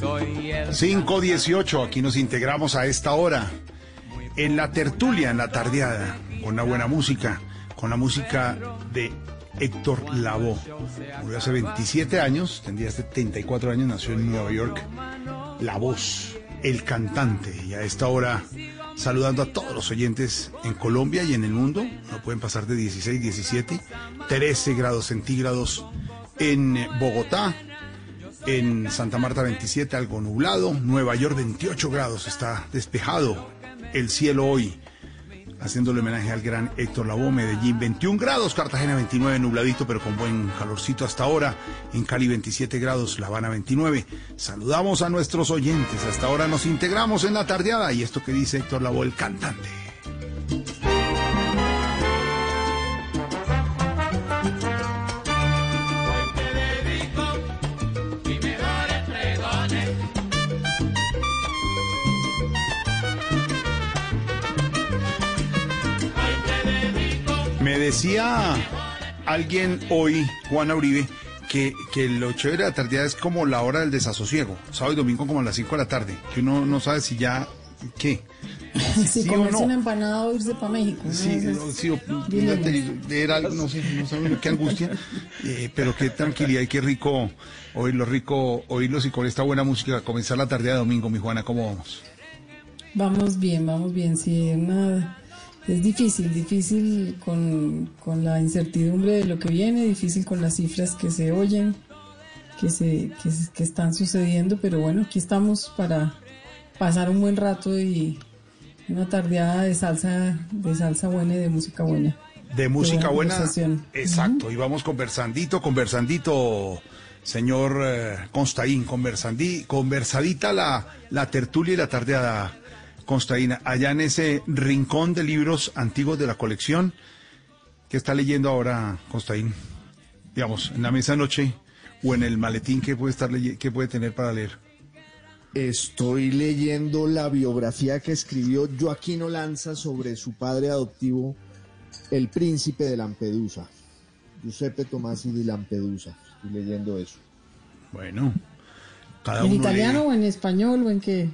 518, aquí nos integramos a esta hora en la tertulia, en la tardeada, con una buena música, con la música de Héctor Lavoe. Murió hace 27 años, tendría 74 años, nació en Nueva York. La voz, el cantante, y a esta hora saludando a todos los oyentes en Colombia y en el mundo. No pueden pasar de 16, 17, 13 grados centígrados en Bogotá, en Santa Marta 27 algo nublado, Nueva York 28 grados, está despejado el cielo hoy, haciéndole homenaje al gran Héctor Lavoe, Medellín 21 grados, Cartagena 29 nubladito pero con buen calorcito hasta ahora, en Cali 27 grados, La Habana 29. Saludamos a nuestros oyentes, hasta ahora nos integramos en la tardeada. Y esto que dice Héctor Lavoe, el cantante. Me decía alguien hoy, Juana Uribe, que, que lo chévere de la tarde es como la hora del desasosiego, sábado y domingo como a las 5 de la tarde, que uno no sabe si ya, ¿qué? Si ¿Sí o comerse no? una empanada o irse para México. ¿no? Sí, no, sí, o- algo, no sé, no uno qué angustia, eh, pero qué tranquilidad y qué rico oírlo, rico oírlos y con esta buena música comenzar la tarde de domingo, mi Juana, ¿cómo vamos? Vamos bien, vamos bien. Sí, una- es difícil, difícil con, con la incertidumbre de lo que viene, difícil con las cifras que se oyen, que, se, que, que están sucediendo, pero bueno, aquí estamos para pasar un buen rato y, Una tardeada de salsa, de salsa buena y de música buena. De música buena. Exacto. Y vamos conversandito, conversandito, señor eh, Constaín, conversandí, conversadita la, la tertulia y la tardeada, Constaína, allá en ese rincón de libros antiguos de la colección. ¿Qué está leyendo ahora, Constaín? Digamos, en la mesa noche o en el maletín que puede estar que puede tener para leer. Estoy leyendo la biografía que escribió Joaquín Olanza sobre su padre adoptivo, el príncipe de Lampedusa, Giuseppe Tomasi di Lampedusa. Estoy leyendo eso. Bueno, cada ¿En uno italiano lee. o en español o en qué?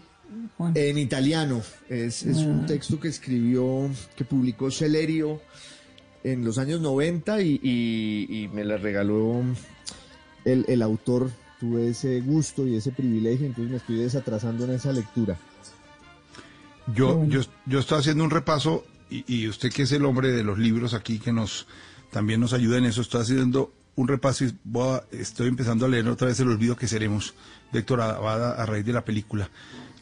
Juan? En italiano, es, es un texto que escribió, que publicó Celerio en los años 90 y, y- y me la regaló el, el autor. Tuve ese gusto y ese privilegio, entonces me estoy desatrasando en esa lectura. Yo, yo, yo estoy haciendo un repaso y, y usted que es el hombre de los libros aquí que nos también nos ayuda en eso, estoy haciendo un repaso y voy a- estoy empezando a leer otra vez El olvido que seremos de Héctor Abada a raíz de la película.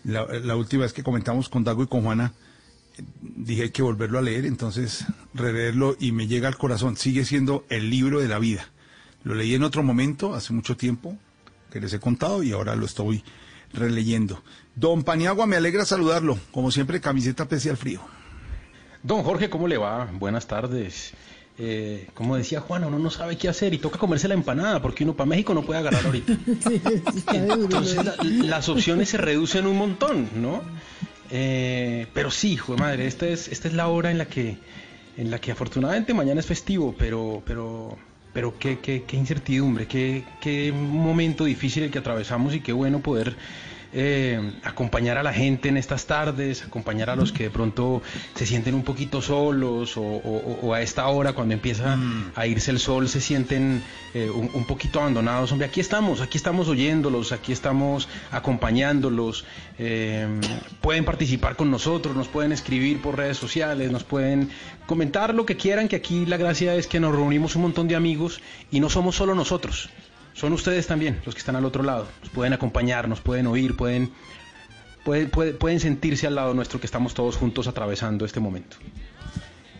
La, la última vez que comentamos con Dago y con Juana dije hay que volverlo a leer, entonces releerlo y me llega al corazón. Sigue siendo el libro de la vida. Lo leí en otro momento, hace mucho tiempo, que les he contado y ahora lo estoy releyendo. Don Paniagua, me alegra saludarlo. Como siempre, camiseta pese al frío. Don Jorge, ¿cómo le va? Buenas tardes. Eh, como decía Juan, uno no sabe qué hacer y toca comerse la empanada porque uno para México no puede agarrar ahorita. Sí, Entonces las opciones se reducen un montón, ¿no? Eh, pero sí, hijo de madre, esta es, esta es la hora en la que, en la que afortunadamente mañana es festivo, pero, pero, pero qué, qué, qué incertidumbre, qué, qué momento difícil el que atravesamos y qué bueno poder eh, acompañar a la gente en estas tardes, acompañar a los que de pronto se sienten un poquito solos o, o- o a esta hora cuando empieza a irse el sol se sienten eh, un, un poquito abandonados. Hombre, aquí estamos, aquí estamos oyéndolos, aquí estamos acompañándolos. eh, pueden participar con nosotros, nos pueden escribir por redes sociales, nos pueden comentar lo que quieran, que aquí la gracia es que nos reunimos un montón de amigos y no somos solo nosotros. Son ustedes también los que están al otro lado. Nos pueden acompañar, nos pueden oír, pueden, pueden, pueden, pueden sentirse al lado nuestro que estamos todos juntos atravesando este momento.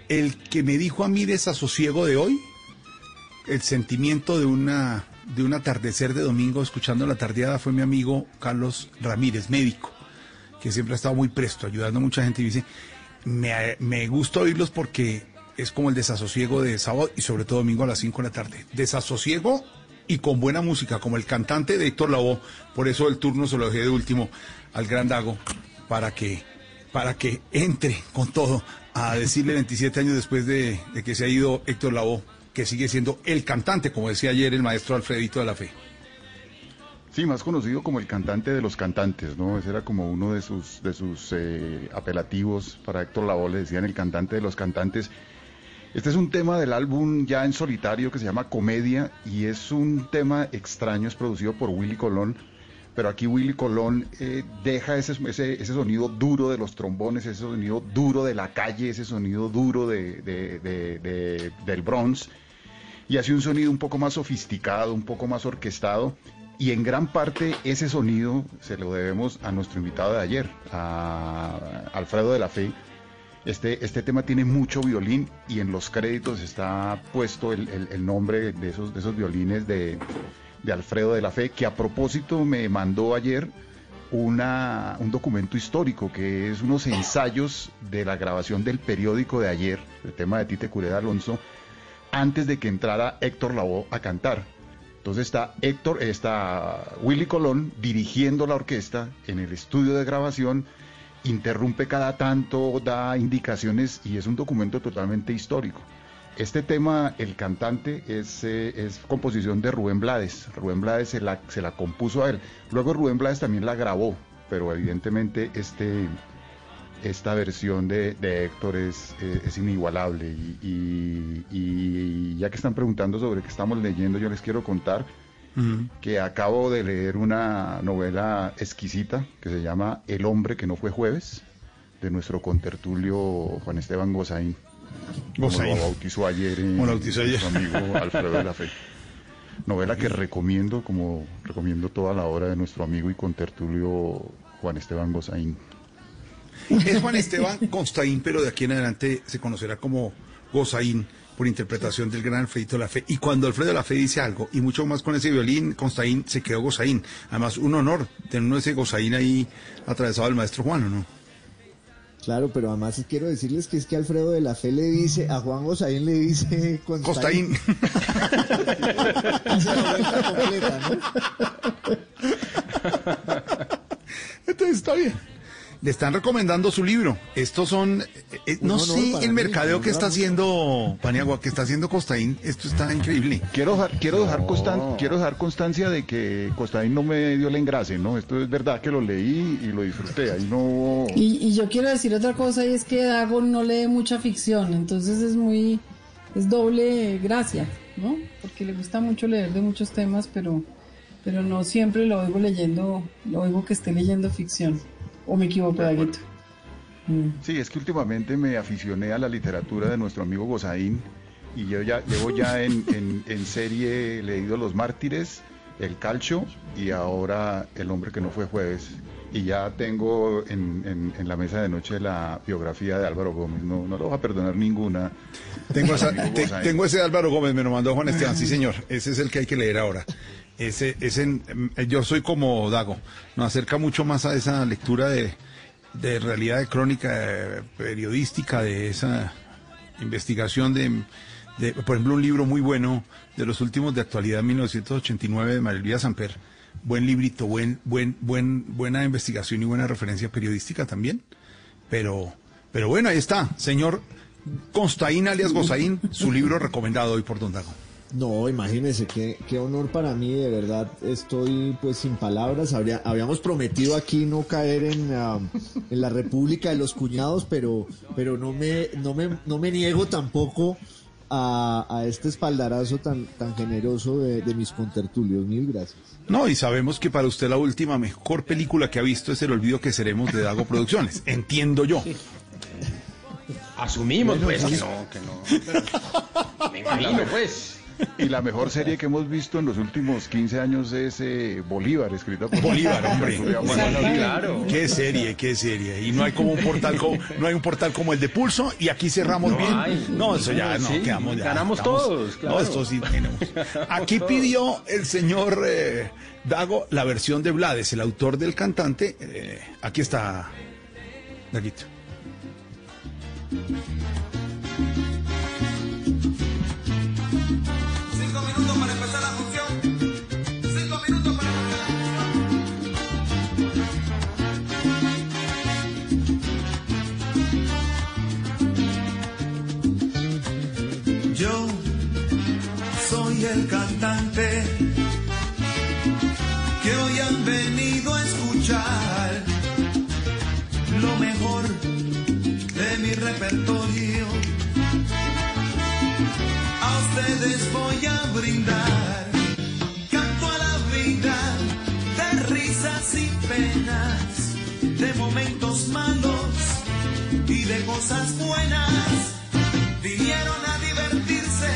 El que me dijo a mí desasosiego de hoy, el sentimiento de una de un atardecer de domingo escuchando la tardeada fue mi amigo Carlos Ramírez, médico, que siempre ha estado muy presto, ayudando a mucha gente y dice, me, me gusta oírlos porque es como el desasosiego de sábado y sobre todo domingo a las 5 de la tarde. Desasosiego y con buena música, como el cantante de Héctor Lavoe, por eso el turno se lo dejé de último al gran Dago, para que, para que entre con todo a decirle 27 años después de, de que se ha ido Héctor Lavoe, que sigue siendo el cantante, como decía ayer el maestro Alfredito de la Fe. Sí, más conocido como el cantante de los cantantes, ¿no? Ese era como uno de sus, de sus eh, apelativos para Héctor Lavoe, le decían el cantante de los cantantes. Este es un tema del álbum ya en solitario que se llama Comedia y es un tema extraño, es producido por Willy Colón, pero aquí Willy Colón eh, deja ese, ese, ese sonido duro de los trombones, ese sonido duro de la calle, ese sonido duro de, de- de- de- del Bronx y hace un sonido un poco más sofisticado, un poco más orquestado. Y en gran parte ese sonido se lo debemos a nuestro invitado de ayer, a Alfredo de la Fe. Este, este tema tiene mucho violín y en los créditos está puesto el, el- nombre de esos, de esos violines de, de Alfredo de la Fe, que a propósito me mandó ayer una, un documento histórico, que es unos ensayos de la grabación del periódico de ayer, el tema de Tite Cureda Alonso, antes de que entrara Héctor Lavoe a cantar. Entonces está Héctor, está Willy Colón dirigiendo la orquesta en el estudio de grabación, interrumpe cada tanto, da indicaciones y es un documento totalmente histórico. Este tema, el cantante, es, eh, es composición de Rubén Blades. Rubén Blades se la, se la compuso a él. Luego Rubén Blades también la grabó, pero evidentemente este, esta versión de, Héctor es, eh, inigualable. Y ya que están preguntando sobre qué estamos leyendo, yo les quiero contar que acabo de leer una novela exquisita que se llama El hombre que no fue jueves, de nuestro contertulio Juan Esteban Gozaín. Como Gozaín. lo bautizó ayer, eh, Como lo bautizó ayer. nuestro amigo Alfredo de la Fe. Novela que recomiendo, como recomiendo toda la obra de nuestro amigo y contertulio Juan Esteban Gozaín. Es Juan Esteban Constaín, pero de aquí en adelante se conocerá como Gozaín por interpretación del gran Alfredito La Fe. Y cuando Alfredo La Fe dice algo, y mucho más con ese violín, Constaín se quedó Gozaín. Además, un honor tener uno ese Gozaín ahí atravesado del maestro Juan, ¿o no? Claro, pero además quiero decirles que es que Alfredo de la Fe le dice, a Juan Gozaín le dice Constaín. Entonces está bien le están recomendando su libro. Estos son, eh, eh, no, sé el mercadeo que está haciendo Paniagua, que está haciendo Costaín, esto está increíble. Quiero dejar, quiero dejar, quiero dejar constancia de que Costaín no me dio el engrase, ¿no? Esto es verdad que lo leí y lo disfruté, ahí no... Y, yo quiero decir otra cosa y es que Dago no lee mucha ficción, entonces es muy, es doble gracia, ¿no? Porque le gusta mucho leer de muchos temas, pero, pero no siempre lo oigo leyendo, lo oigo que esté leyendo ficción. ¿O me equivoco, Daguito? Mm. Sí, es que últimamente me aficioné a la literatura de nuestro amigo Gozaín y yo ya llevo ya en, en, serie leído Los Mártires, El Calcho y ahora El Hombre que no fue jueves. Y ya tengo en, en, la mesa de noche la biografía de Álvaro Gómez. No, no lo voy a perdonar ninguna. Tengo, tengo ese Álvaro Gómez, me lo mandó Juan Esteban. Sí, señor. Ese es el que hay que leer ahora. Ese, ese, yo soy como Dago, nos acerca mucho más a esa lectura de, de realidad de crónica eh, periodística, de esa investigación de, de, por ejemplo, un libro muy bueno de los últimos de actualidad, 1989, de María Samper. Buen librito, buen, buen, buen, buena investigación y buena referencia periodística también. Pero, pero bueno, ahí está, señor Constaín alias Gozaín, su libro recomendado hoy por Don Dago. No, imagínese, qué, qué honor para mí, de verdad, estoy pues sin palabras. Habría, habíamos prometido aquí no caer en, um, en la República de los Cuñados, pero, pero no, me, no, me, no me niego tampoco a, a este espaldarazo tan, tan generoso de, de, mis contertulios. Mil gracias. No, y sabemos que para usted la última mejor película que ha visto es El Olvido que Seremos de Dago Producciones. Entiendo yo. Asumimos, pues, que no, que no. Me imagino, pues. Y la mejor serie que hemos visto en los últimos 15 años es eh, Bolívar, escrita por Bolívar, hombre. claro. Qué serie, qué serie. Y no hay como un portal como, no hay un portal como el de Pulso y aquí cerramos bien. no, eso ya no quedamos ya. Ganamos todos, No, esto sí tenemos. Aquí pidió el señor eh, Dago la versión de Blades, el autor del cantante. Eh, aquí está Daguito. A ustedes voy a brindar, canto a la vida de risas y penas, de momentos malos y de cosas buenas. Vinieron a divertirse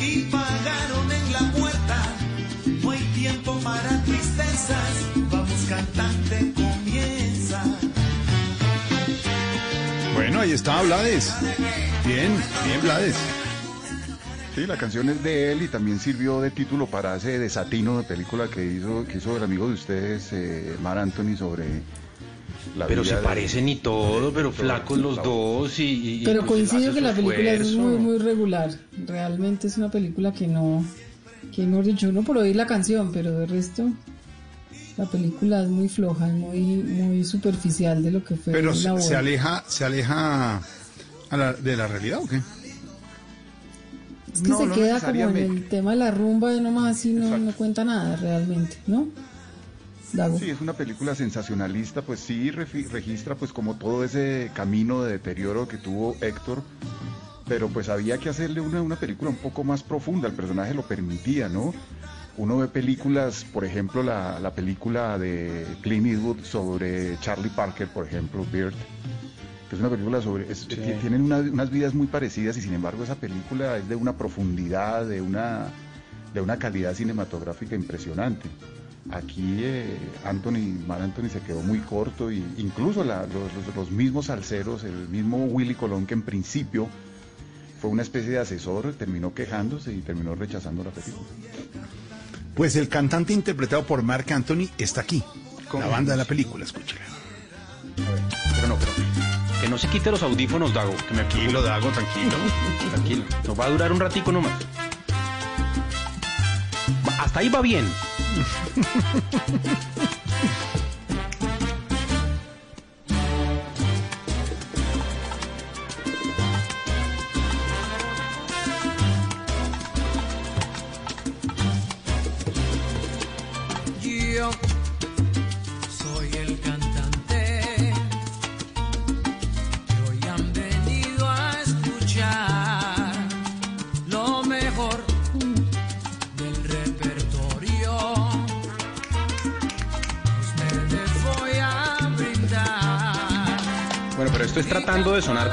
y pagaron para tristezas, ahí está Blades. Bien, bien Blades. Sí, la canción es de él y también sirvió de título para ese desatino de película que hizo, que hizo el amigo de ustedes, eh, Mar Anthony, sobre la Pero se parecen y todo, pero flacos los dos y... pero coincido que la película es muy, muy regular. Realmente es una película que no que hemos dicho, no por oír la canción, pero de resto la película es muy floja, muy muy superficial de lo que fue pero la se, aleja se aleja de la realidad o qué es que se queda como en el tema de la rumba y nomás así no, no cuenta nada realmente no Sí, es una película sensacionalista, pues sí registra pues como todo ese camino de deterioro que tuvo Héctor pero pues había que hacerle una, una película un poco más profunda, el personaje lo permitía, ¿no? Uno ve películas, por ejemplo, la, la película de Clint Eastwood sobre Charlie Parker, por ejemplo, Beard, que es una película sobre... Tienen unas vidas muy parecidas y sin embargo esa película es de una profundidad, de una, de una calidad cinematográfica impresionante. Aquí eh, Anthony, Mar Anthony se quedó muy corto y incluso la- los, los- los mismos salseros, el mismo Willy Colón que en principio fue una especie de asesor, terminó quejándose y terminó rechazando la película. Pues el cantante interpretado por Mark Anthony está aquí. ¿Cómo? La banda de la película, escúchela. Pero no, pero que no se quite los audífonos, Dago, que me Tranquilo, Dago, tranquilo. Tranquilo, nos va a durar un ratico nomás. Hasta ahí va bien.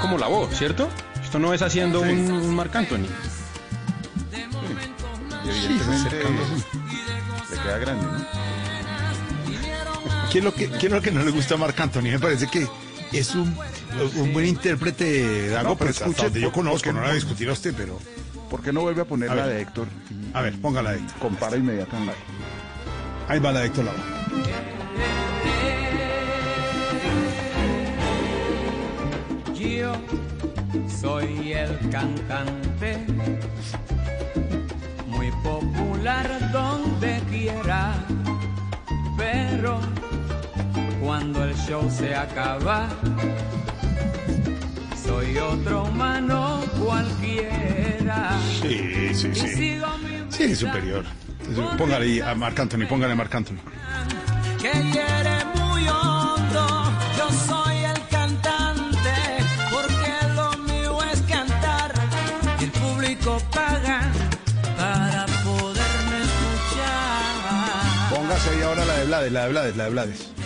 como la voz, ¿cierto? Esto no es haciendo un, un Marc Anthony. Y evidentemente le queda grande, ¿no? ¿Qué es, lo que, ¿Qué es lo que no le gusta a Marc Anthony? Me parece que es un, un buen intérprete, Dago, No, pero pues, hasta escuche, donde yo por- conozco, porque- no la voy a discutir a usted, pero... ¿Por qué no vuelve a poner A la ver. de Héctor? y- A ver, póngala de Héctor. Compara inmediatamente. Ahí va la de Héctor Lavoe. Soy el cantante, muy popular donde quiera, pero cuando el show se acaba, soy otro humano cualquiera. Sí, sí, sí. Sí, superior. Póngale a Marc Anthony, póngale a Marc Anthony. que Blades, la de Blades, la de Blades.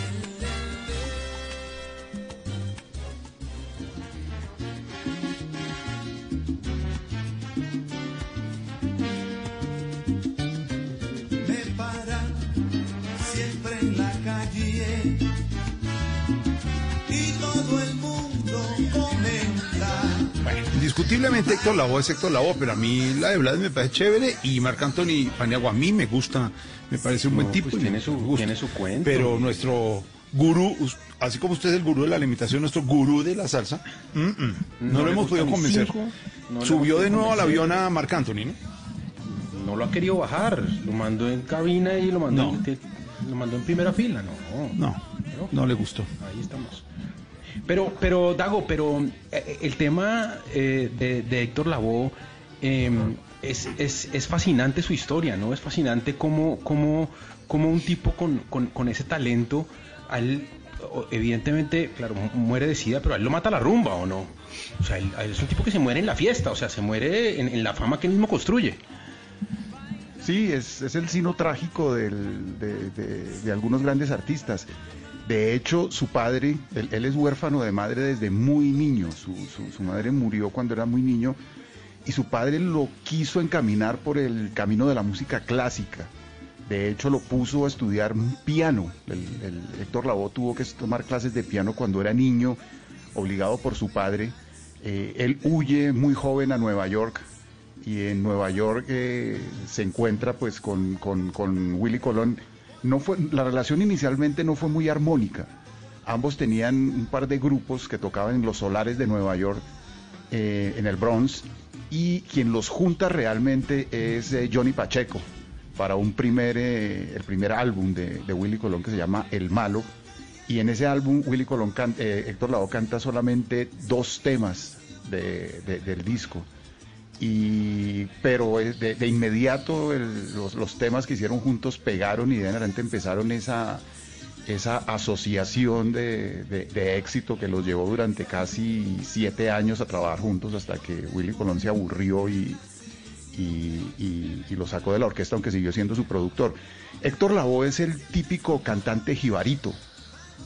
Indiscutiblemente Héctor Lavoe es Héctor Lavoe, pero a mí la de Blades me parece chévere y Marc Anthony Paniagua a mí me gusta, me parece un buen tipo. pues tiene su- gusta. tiene su cuento. Pero nuestro gurú, así como usted es el gurú de la alimentación, nuestro gurú de la salsa, mm, mm, no, No lo hemos podido convencer. cinco, no le Subió de nuevo al avión a Marc Anthony, ¿no? No lo ha querido bajar, lo mandó en cabina y lo mandó, en, lo mandó en primera fila, no. No, no le gustó. Ahí estamos. Pero, pero Dago, pero eh, el tema eh, de, Héctor Lavoe eh, es, es, es fascinante su historia, ¿no? Es fascinante cómo, cómo, cómo un tipo con, con, con ese talento, a él, o- evidentemente, claro, mu- muere de sida, pero a él lo mata la rumba, ¿o no? O sea, él, es un tipo que se muere en la fiesta, o sea, se muere en, la fama que él mismo construye. Sí, es, es el sino trágico del- de, de- de algunos grandes artistas. De hecho, su padre, él, es huérfano de madre desde muy niño. Su, su- su madre murió cuando era muy niño y su padre lo quiso encaminar por el camino de la música clásica. De hecho, lo puso a estudiar piano. El, el Héctor Lavoe tuvo que tomar clases de piano cuando era niño, obligado por su padre. Eh, él huye muy joven a Nueva York y en Nueva York eh, se encuentra pues con, con- con Willy Colón. No fue, la relación inicialmente no fue muy armónica. Ambos tenían un par de grupos que tocaban en los solares de Nueva York, eh, en el Bronx, y quien los junta realmente es eh, Johnny Pacheco para un primer, eh, el primer álbum de, Willy Colón que se llama El Malo. Y en ese álbum Willy Colón, can- eh, Héctor Lavoe canta solamente dos temas de- de- del disco y pero eh, de, de inmediato los, los temas que hicieron juntos pegaron y de adelante empezaron esa esa asociación de, de- éxito que los llevó durante casi siete años a trabajar juntos hasta que Willy Colón se aburrió y- y lo sacó de la orquesta aunque siguió siendo su productor. Héctor Lavoe es el típico cantante jibarito,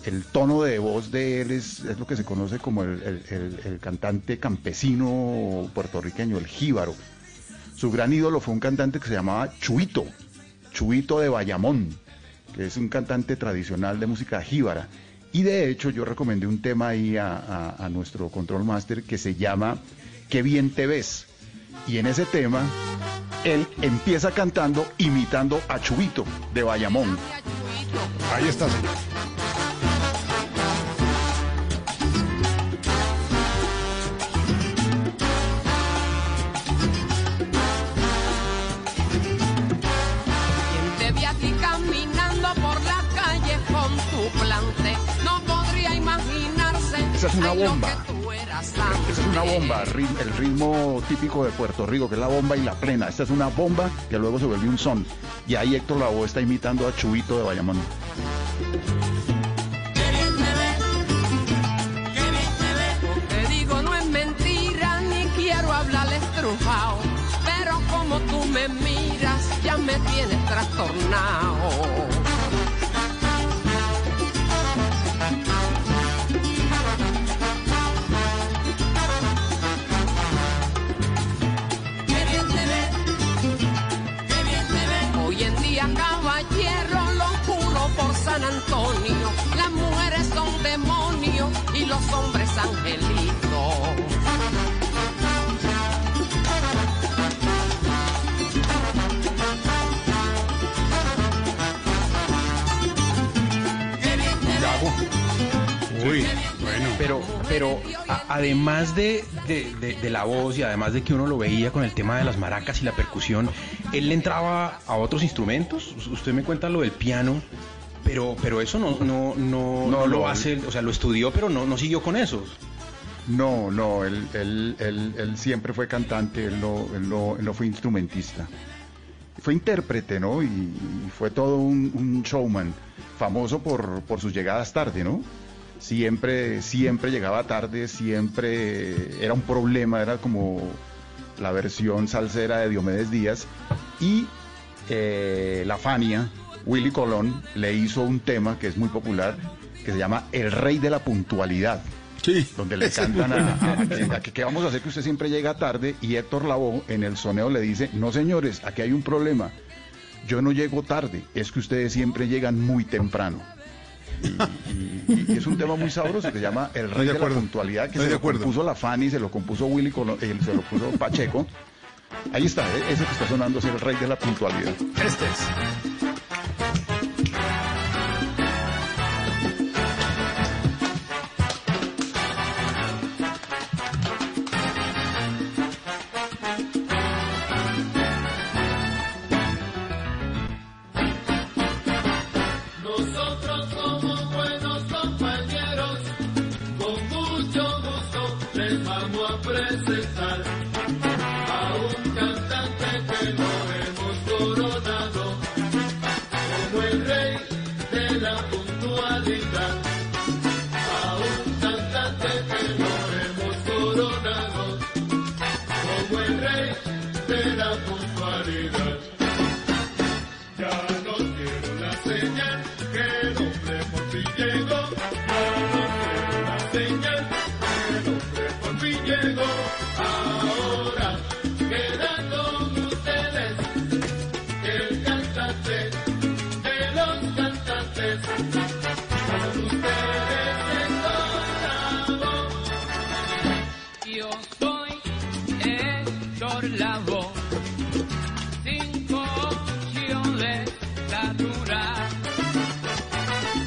el tono de voz de él es, lo que se conoce como el, cantante campesino puertorriqueño, el jíbaro. Su gran ídolo fue un cantante que se llamaba Chuito, Chuito de Bayamón, que es un cantante tradicional de música jíbara. Y de hecho yo recomendé un tema ahí a, nuestro control master que se llama Qué bien te ves. Y en ese tema él empieza cantando imitando a Chubito de Bayamón. Ahí está. Esa es una bomba. Esa es una bomba, el ritmo típico de Puerto Rico, que es la bomba y la plena. Esta es una bomba que luego se volvió un son. Y ahí Héctor Lavoe está imitando a Chubito de Bayamón. Te digo no es mentira ni quiero hablar estrujado, pero como tú me miras ya me tienes trastornado. Pero, a- además de, de- de- de la voz y además de que uno lo veía con el tema de las maracas y la percusión, él le entraba a otros instrumentos. Usted me cuenta lo del piano, pero, pero eso no, no, no, no lo hace, o sea, lo estudió, pero no, no siguió con eso. No, no, él, él, él, él siempre fue cantante, él no, él no, él no fue instrumentista. Fue intérprete, ¿no? Y, y fue todo un, un showman, famoso por, por sus llegadas tarde, ¿no? Siempre, siempre llegaba tarde, siempre era un problema, era como la versión salsera de Diomedes Díaz. Y eh, la Fania, Willy Colón, le hizo un tema que es muy popular, que se llama El Rey de la Puntualidad. Donde le cantan a, bueno. a- a que, vamos a hacer que usted siempre llega tarde y Héctor Lavoe en el soneo le dice, no señores, aquí hay un problema. Yo no llego tarde, es que ustedes siempre llegan muy temprano. Y, y- y es un tema muy sabroso que se llama El Rey de de, la. Puntualidad, que Estoy se de lo acuerdo. compuso la Fanny, se lo compuso Willy Colón, eh, se lo puso Pacheco. Ahí está, eh, ese que está sonando es El Rey de la Puntualidad. Este es. Yo soy Héctor Lavoe, cinco de estatura.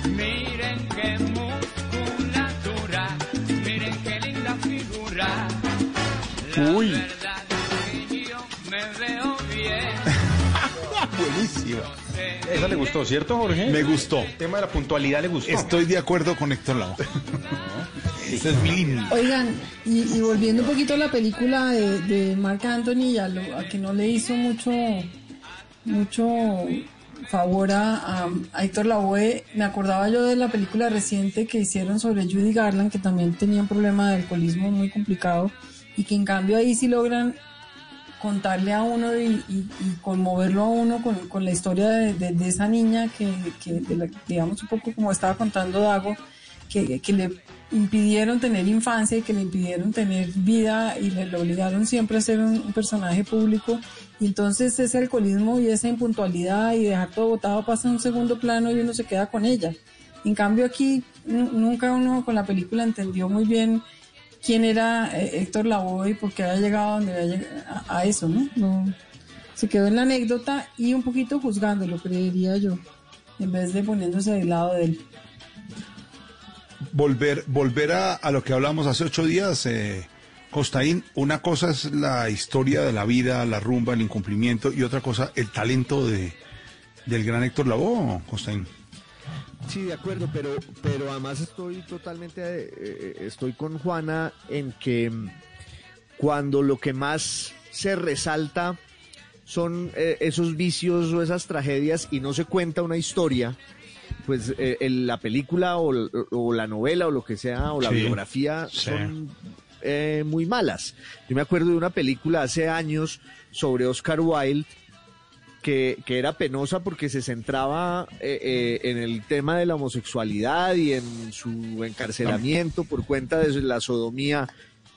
Miren qué musculatura, miren qué linda figura. La Uy. verdad es que yo me veo bien. Buenísima. Esa le gustó, ¿cierto, Jorge? Me gustó. El tema de la puntualidad le gustó. Estoy de acuerdo con Héctor Lavoe. Oigan, y, volviendo un poquito a la película de, de Marc Anthony, a, lo- que no le hizo mucho, mucho favor a, a- Héctor Lavoe, me acordaba yo de la película reciente que hicieron sobre Judy Garland, que también tenía un problema de alcoholismo muy complicado, y que en cambio ahí sí logran contarle a uno y, y- y conmoverlo a uno con, con la historia de, de- de esa niña que, que de la- digamos un poco como estaba contando Dago, que, que le impidieron tener infancia y que le impidieron tener vida y le, obligaron siempre a ser un, personaje público. Y entonces ese alcoholismo y esa impuntualidad y dejar todo botado pasa en un segundo plano y uno se queda con ella. En cambio aquí nu- nunca uno con la película entendió muy bien quién era eh, Héctor Lavoe y por qué había llegado a donde había lleg- a, a eso, ¿no? no se quedó en la anécdota y un poquito juzgándolo, creería yo, en vez de poniéndose del lado de él. Volver, volver a, a lo que hablamos hace ocho días, eh, Costaín, una cosa es la historia de la vida, la rumba, el incumplimiento, y otra cosa, el talento de, del gran Héctor Lavoe, Costaín. Sí, de acuerdo, pero, pero además estoy totalmente, eh, eh, estoy con Juana en que mm, cuando lo que más se resalta son eh, esos vicios o esas tragedias y no se cuenta una historia, pues eh, el- la película o, la novela o lo que sea, o la Sí, biografía sí. son eh, muy malas. Yo me acuerdo de una película hace años sobre Oscar Wilde que, que era penosa porque se centraba eh, eh, en el tema de la homosexualidad y en su encarcelamiento por cuenta de la sodomía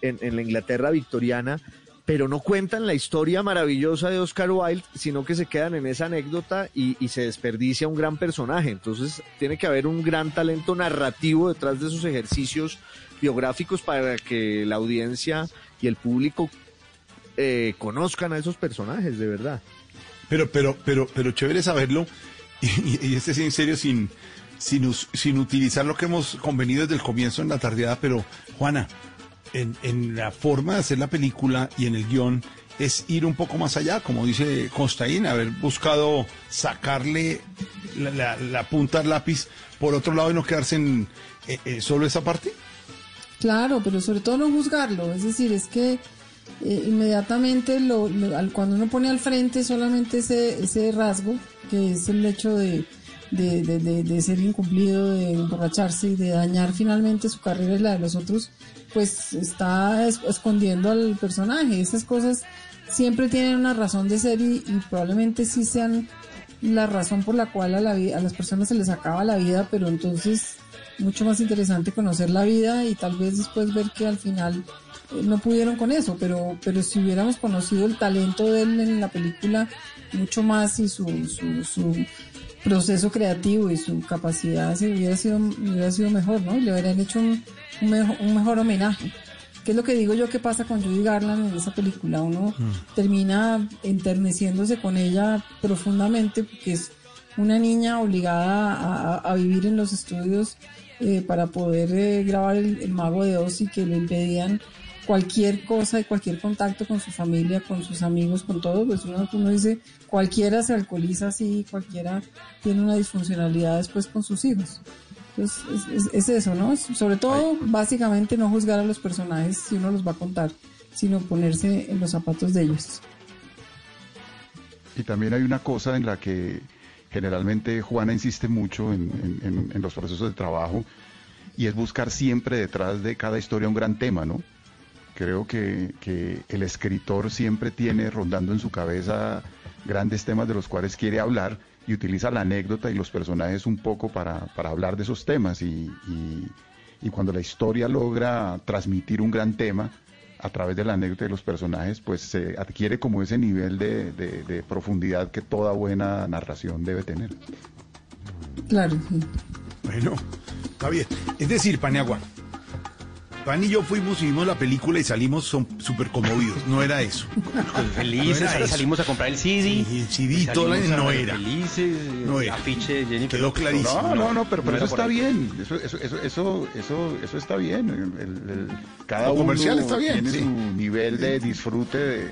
en, en la Inglaterra victoriana, pero no cuentan la historia maravillosa de Oscar Wilde, sino que se quedan en esa anécdota y, y se desperdicia un gran personaje. Entonces tiene que haber un gran talento narrativo detrás de esos ejercicios biográficos para que la audiencia y el público eh, conozcan a esos personajes, de verdad. Pero, pero, pero, pero chévere saberlo, y, este es en serio sin, sin, sin utilizar lo que hemos convenido desde el comienzo en la tardeada, pero Juana, en, en la forma de hacer la película y en el guion es ir un poco más allá, como dice Costaín, haber buscado sacarle la, punta al lápiz por otro lado y no quedarse en eh, eh, solo esa parte. Claro, pero sobre todo no juzgarlo, es decir, es que eh, inmediatamente lo, lo- cuando uno pone al frente solamente ese, ese rasgo, que es el hecho de, de, de- de- de ser incumplido, de emborracharse y de dañar finalmente su carrera y la de los otros, pues está es- escondiendo al personaje. Esas cosas siempre tienen una razón de ser y, probablemente sí sean la razón por la cual a, la a las personas se les acaba la vida, pero entonces mucho más interesante conocer la vida y tal vez después ver que al final eh, no pudieron con eso, pero, pero si hubiéramos conocido el talento de él en la película mucho más y su, su, su proceso creativo y su capacidad se hubiera sido, hubiera sido mejor, ¿no? Le hubieran hecho un, un, mejo- un mejor homenaje. ¿Qué es lo que digo yo que pasa con Judy Garland en esa película? Uno termina enterneciéndose con ella profundamente porque es una niña obligada a vivir en los estudios eh, para poder eh, grabar el, el Mago de Oz y que le impedían cualquier cosa y cualquier contacto con su familia, con sus amigos, con todo, pues uno, uno dice, cualquiera se alcoholiza así, cualquiera tiene una disfuncionalidad después con sus hijos. Entonces, es, es- es eso, ¿no? Sobre todo, básicamente, no juzgar a los personajes si uno los va a contar, sino ponerse en los zapatos de ellos. Y también hay una cosa en la que generalmente Juana insiste mucho en, en- en- en los procesos de trabajo y es buscar siempre detrás de cada historia un gran tema, ¿no? Creo que, que el escritor siempre tiene rondando en su cabeza grandes temas de los cuales quiere hablar y utiliza la anécdota y los personajes un poco para, para hablar de esos temas y, y- y cuando la historia logra transmitir un gran tema a través de la anécdota y los personajes, pues se adquiere como ese nivel de, de- de profundidad que toda buena narración debe tener. Claro. Bueno, está bien. Es decir, Paniagua, Pan y yo fuimos y vimos la película y salimos son súper conmovidos. No era eso. Felices, No era eso. salimos a comprar el CD. Sí, el CD, y toda la- no era. Felices, No era. afiche de Jennifer Quedó clarísimo. No, no, no, pero, pero eso por está ahí. bien. Eso, eso, eso, eso, eso, eso está bien. El- el- cada Lo comercial uno está bien, tiene sí. su nivel de disfrute de,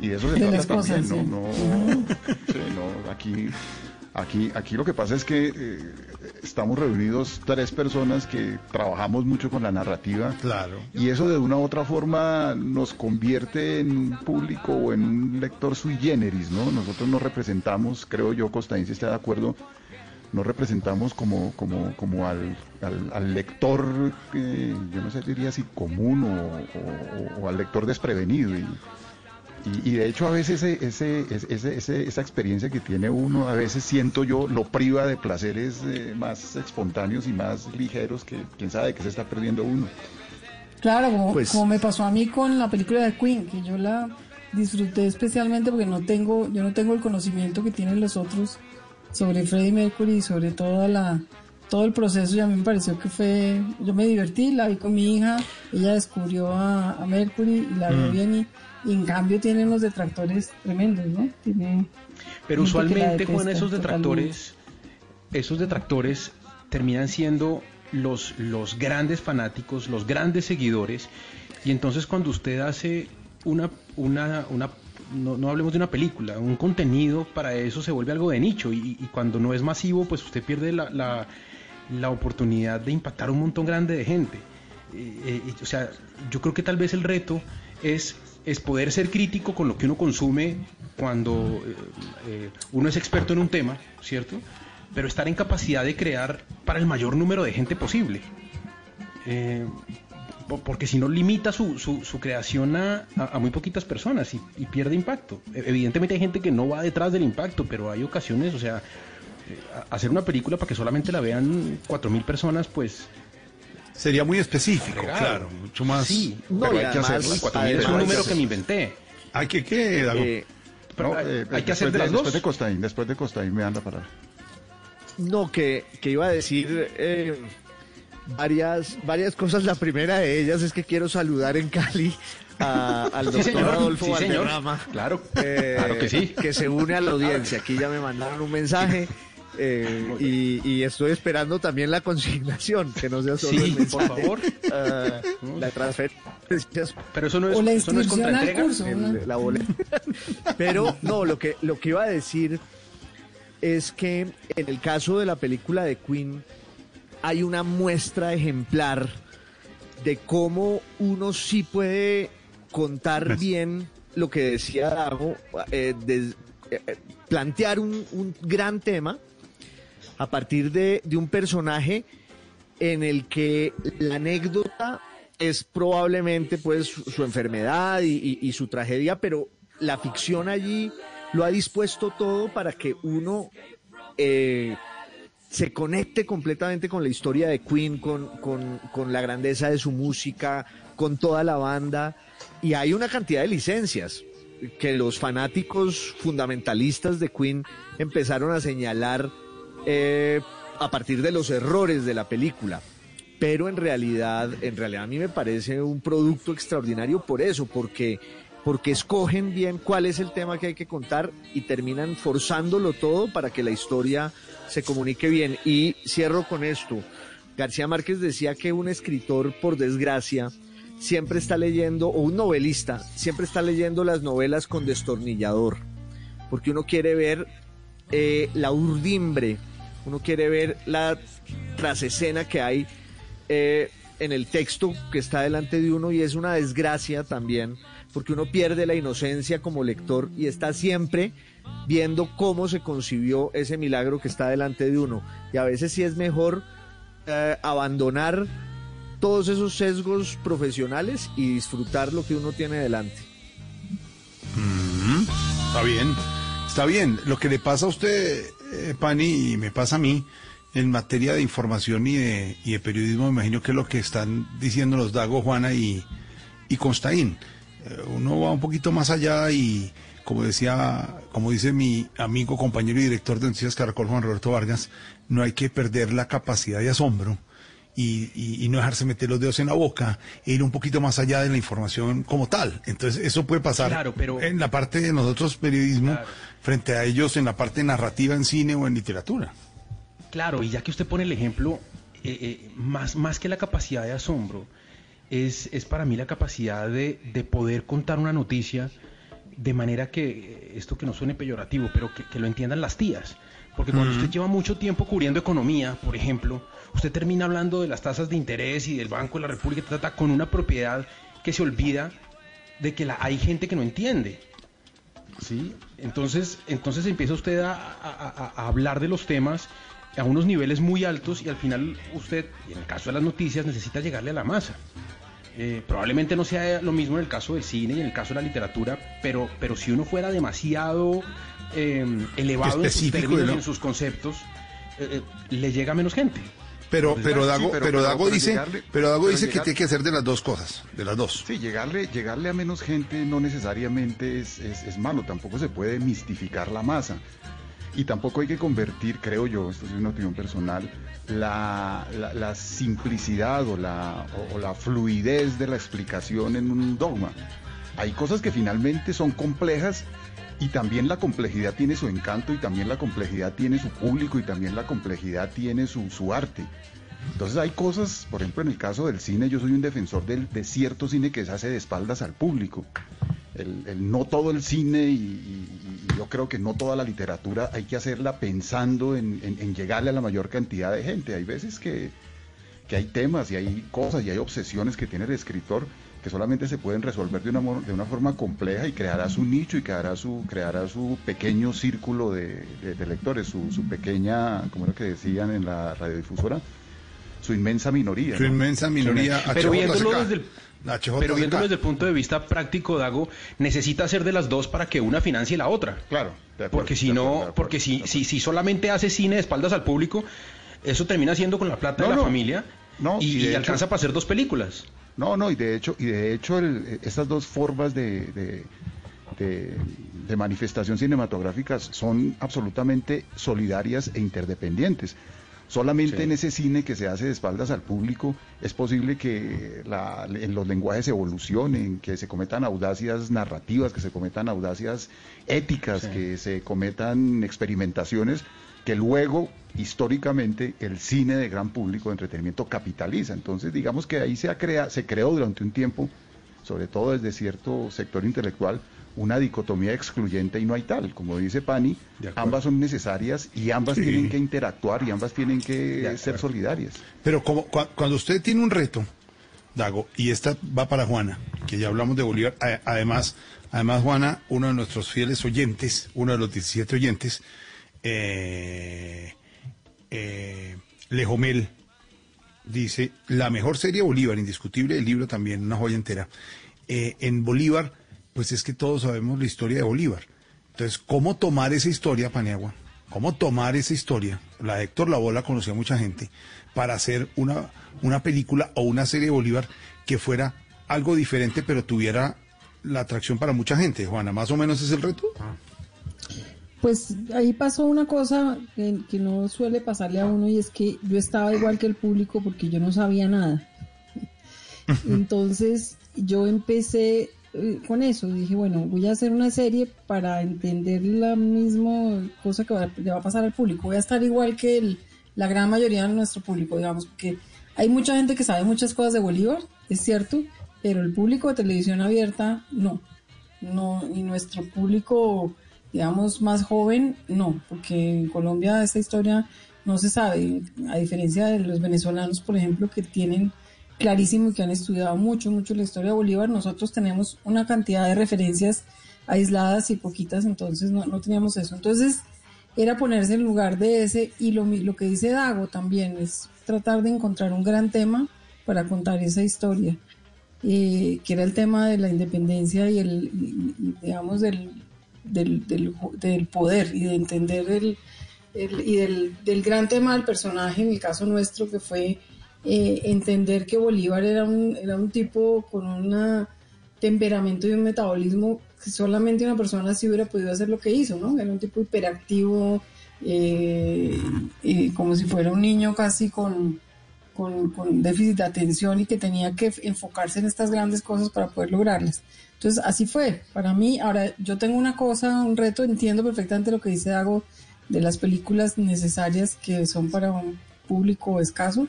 y de eso se De trata las también. cosas, ¿no? sí. No, sí, no, aquí, aquí, aquí lo que pasa es que eh, estamos reunidos tres personas que trabajamos mucho con la narrativa. Claro. Y eso de una u otra forma nos convierte en un público o en un lector sui generis, ¿no? Nosotros nos representamos, creo yo, Costaín, si está de acuerdo, nos representamos como, como, como al, al, al lector, eh, yo no sé, diría si común o, o- o al lector desprevenido. Y, Y, y de hecho a veces ese, ese, ese, ese- esa experiencia que tiene uno, a veces siento yo, lo priva de placeres eh, más espontáneos y más ligeros que quién sabe qué se está perdiendo uno. Claro, como, Pues- como me pasó a mí con la película de Queen, que yo la disfruté especialmente porque no tengo, yo no tengo el conocimiento que tienen los otros sobre Freddie Mercury y sobre toda la, todo el proceso y a mí me pareció que fue, yo me divertí, la vi con mi hija, ella descubrió a, a Mercury y la vio Mm. bien y, y en cambio tiene unos detractores tremendos, ¿no? Tiene Pero usualmente, Juan, esos totalmente. detractores, esos detractores terminan siendo los, los grandes fanáticos, los grandes seguidores, y entonces cuando usted hace una, una, una no, no hablemos de una película, un contenido para eso se vuelve algo de nicho, y, y cuando no es masivo, pues usted pierde la, la, la oportunidad de impactar a un montón grande de gente. Eh, eh, o sea, yo creo que tal vez el reto es, es poder ser crítico con lo que uno consume cuando eh, eh, uno es experto en un tema, ¿cierto? Pero estar en capacidad de crear para el mayor número de gente posible. Eh, po- porque si no limita su, su, su creación a, a- muy poquitas personas y, y pierde impacto. E- Evidentemente hay gente que no va detrás del impacto, pero hay ocasiones, o sea, hacer una película para que solamente la vean 4.000 personas, pues Sería muy específico, claro, mucho más. Sí, No, pero hay que además- hacerlo. 4.000 es un además- número que me inventé. Hay que, ¿qué, Dago? Eh, Pero No, hay, eh, hay que hacer después de las Después dos. de Costaín, después de Costaín me anda para. No, que, que iba a decir eh, varias, varias cosas. La primera de ellas es que quiero saludar en Cali a- al Sí, doctor señor. Adolfo Sí, señor. Valderrama. Claro, eh, claro que sí. que se une a la audiencia. Aquí ya me mandaron un mensaje. Eh, y, y estoy esperando también la consignación, que no sea solo el Sí, mensaje. por favor. Ah, la transferencia Pero eso no es, o la eso no es inscripción al curso, el- la boleta. Pero no, lo que, lo que iba a decir es que en el caso de la película de Queen hay una muestra ejemplar de cómo uno sí puede contar bien lo que decía Dago, eh, des- eh, eh, plantear un, un gran tema a partir de, un personaje en el que la anécdota es probablemente pues su, enfermedad y, su tragedia, pero la ficción allí lo ha dispuesto todo para que uno eh, se conecte completamente con la historia de Queen, con la grandeza de su música, con toda la banda. Y hay una cantidad de licencias que los fanáticos fundamentalistas de Queen empezaron a señalar eh, a partir de los errores de la película. Pero en realidad, en realidad a mí me parece un producto extraordinario por eso, porque, porque escogen bien cuál es el tema que hay que contar y terminan forzándolo todo para que la historia se comunique bien. Y cierro con esto. García Márquez decía que un escritor, por desgracia, siempre está leyendo, o un novelista, siempre está leyendo las novelas con destornillador, porque uno quiere ver eh, la urdimbre, uno quiere ver la trasescena que hay eh, en el texto que está delante de uno y es una desgracia también, porque uno pierde la inocencia como lector y está siempre viendo cómo se concibió ese milagro que está delante de uno. Y a veces sí es mejor eh, abandonar todos esos sesgos profesionales y disfrutar lo que uno tiene delante. Mm, está bien, está bien. Lo que le pasa a usted, eh, Pani, y me pasa a mí, en materia de información y de, y de periodismo, me imagino que es lo que están diciendo los Dago, Juana y, y. Eh, uno va un poquito más allá y, como decía, como dice mi amigo, compañero y director de Noticias Caracol, Juan Roberto Vargas, no hay que perder la capacidad de asombro. Y, y- y no dejarse meter los dedos en la boca e ir un poquito más allá de la información como tal. Entonces, eso puede pasar Claro, pero- en la parte de nosotros periodismo Claro. frente a ellos en la parte narrativa en cine o en literatura. Claro, y ya que usted pone el ejemplo, eh, eh, más, más que la capacidad de asombro, es, es para mí la capacidad de, de poder contar una noticia de manera que, eh, esto que no suene peyorativo, pero que, que lo entiendan las tías. Porque cuando usted lleva mucho tiempo cubriendo economía, por ejemplo, usted termina hablando de las tasas de interés y del Banco de la República, ta, ta, con una propiedad que se olvida de que la, hay gente que no entiende. ¿sí? Entonces, entonces empieza usted a, a- a- a hablar de los temas a unos niveles muy altos y al final usted, y en el caso de las noticias, necesita llegarle a la masa. Eh, probablemente no sea lo mismo en el caso del cine y en el caso de la literatura, pero, pero si uno fuera demasiado eh, elevado en sus términos ¿no? y en sus conceptos, eh, eh, le llega a menos gente. Pero, pero Dago, pero- pero, pero- Dago pero dice, llegarle- pero Dago dice que tiene que hacer de las dos cosas, de las dos. Sí, llegarle, llegarle a menos gente no necesariamente es, es, es malo, tampoco se puede mistificar la masa. Y tampoco hay que convertir, creo yo, esto es una opinión personal, la, la- la simplicidad o la, o- o la fluidez de la explicación en un dogma. Hay cosas que finalmente son complejas y también la complejidad tiene su encanto y también la complejidad tiene su público y también la complejidad tiene su, su arte. Entonces hay cosas, por ejemplo en el caso del cine, yo soy un defensor del, de cierto cine que se hace de espaldas al público. El, el no todo el cine y, y- y yo creo que no toda la literatura hay que hacerla pensando en, en- en llegarle a la mayor cantidad de gente. Hay veces que, que hay temas y hay cosas y hay obsesiones que tiene el escritor que solamente se pueden resolver de una, de una forma compleja y creará su nicho y creará su, creará su pequeño círculo de, de- de lectores, su, su pequeña, como era que decían en la radiodifusora, su inmensa minoría. Su ¿no? inmensa minoría. Pero viéndolo desde el, pero viéndolo desde el punto de vista práctico, Dago, necesita ser de las dos para que una financie la otra. Claro, de acuerdo, Porque si de no, acuerdo, de acuerdo, porque si, si, si solamente hace cine de espaldas al público, eso termina siendo con la plata No, de la no. familia No, y, y de y hecho- alcanza para hacer dos películas. No, no, y de hecho, y de hecho el- estas dos formas de, de, de- de manifestación cinematográficas son absolutamente solidarias e interdependientes. Solamente Sí. en ese cine que se hace de espaldas al público es posible que la- en los lenguajes evolucionen, que se cometan audacias narrativas, que se cometan audacias éticas, Sí. que se cometan experimentaciones que luego históricamente el cine de gran público de entretenimiento capitaliza. Entonces, digamos que ahí se, ha crea, se creó durante un tiempo, sobre todo desde cierto sector intelectual, una dicotomía excluyente y no hay tal. Como dice Pani, ambas son necesarias y ambas Sí. tienen que interactuar y ambas tienen que ser solidarias. Pero como, cua- cuando usted tiene un reto, Dago, y esta va para Juana, que ya hablamos de Bolívar, además, además Juana, uno de nuestros fieles oyentes, uno de los 17 oyentes, eh, eh, Lejomel, dice, la mejor serie Bolívar, indiscutible, el libro también, una joya entera. Eh, en Bolívar, pues es que todos sabemos la historia de Bolívar. Entonces, ¿cómo tomar esa historia, Paniagua? ¿Cómo tomar esa historia? La de Héctor Lavoe la conocía mucha gente, para hacer una, una película o una serie de Bolívar que fuera algo diferente, pero tuviera la atracción para mucha gente. Juana, más o menos es el reto. Pues ahí pasó una cosa que, que no suele pasarle a uno y es que yo estaba igual que el público porque yo no sabía nada. Entonces yo empecé eh, con eso, dije, bueno, voy a hacer una serie para entender la misma cosa que va- le va a pasar al público. Voy a estar igual que el- la gran mayoría de nuestro público, digamos, porque hay mucha gente que sabe muchas cosas de Bolívar, es cierto, pero el público de televisión abierta no no y nuestro público digamos más joven no porque en Colombia esta historia no se sabe a diferencia de los venezolanos por ejemplo que tienen clarísimo y que han estudiado mucho mucho la historia de Bolívar nosotros tenemos una cantidad de referencias aisladas y poquitas entonces no, no teníamos eso. Entonces era ponerse en lugar de ese y lo, lo que dice Dago también es tratar de encontrar un gran tema para contar esa historia eh, que era el tema de la independencia y el, digamos, del, del, del, poder y de entender el, el- y del, del gran tema del personaje, en el caso nuestro, que fue eh, entender que Bolívar era un, era un tipo con un temperamento y un metabolismo que solamente una persona así hubiera podido hacer lo que hizo, ¿no? Era un tipo hiperactivo, eh, como si fuera un niño casi con, con, con déficit de atención y que tenía que enfocarse en estas grandes cosas para poder lograrlas. Entonces, así fue. Para mí, ahora yo tengo una cosa, un reto, entiendo perfectamente lo que dice Dago de las películas necesarias que son para un público escaso,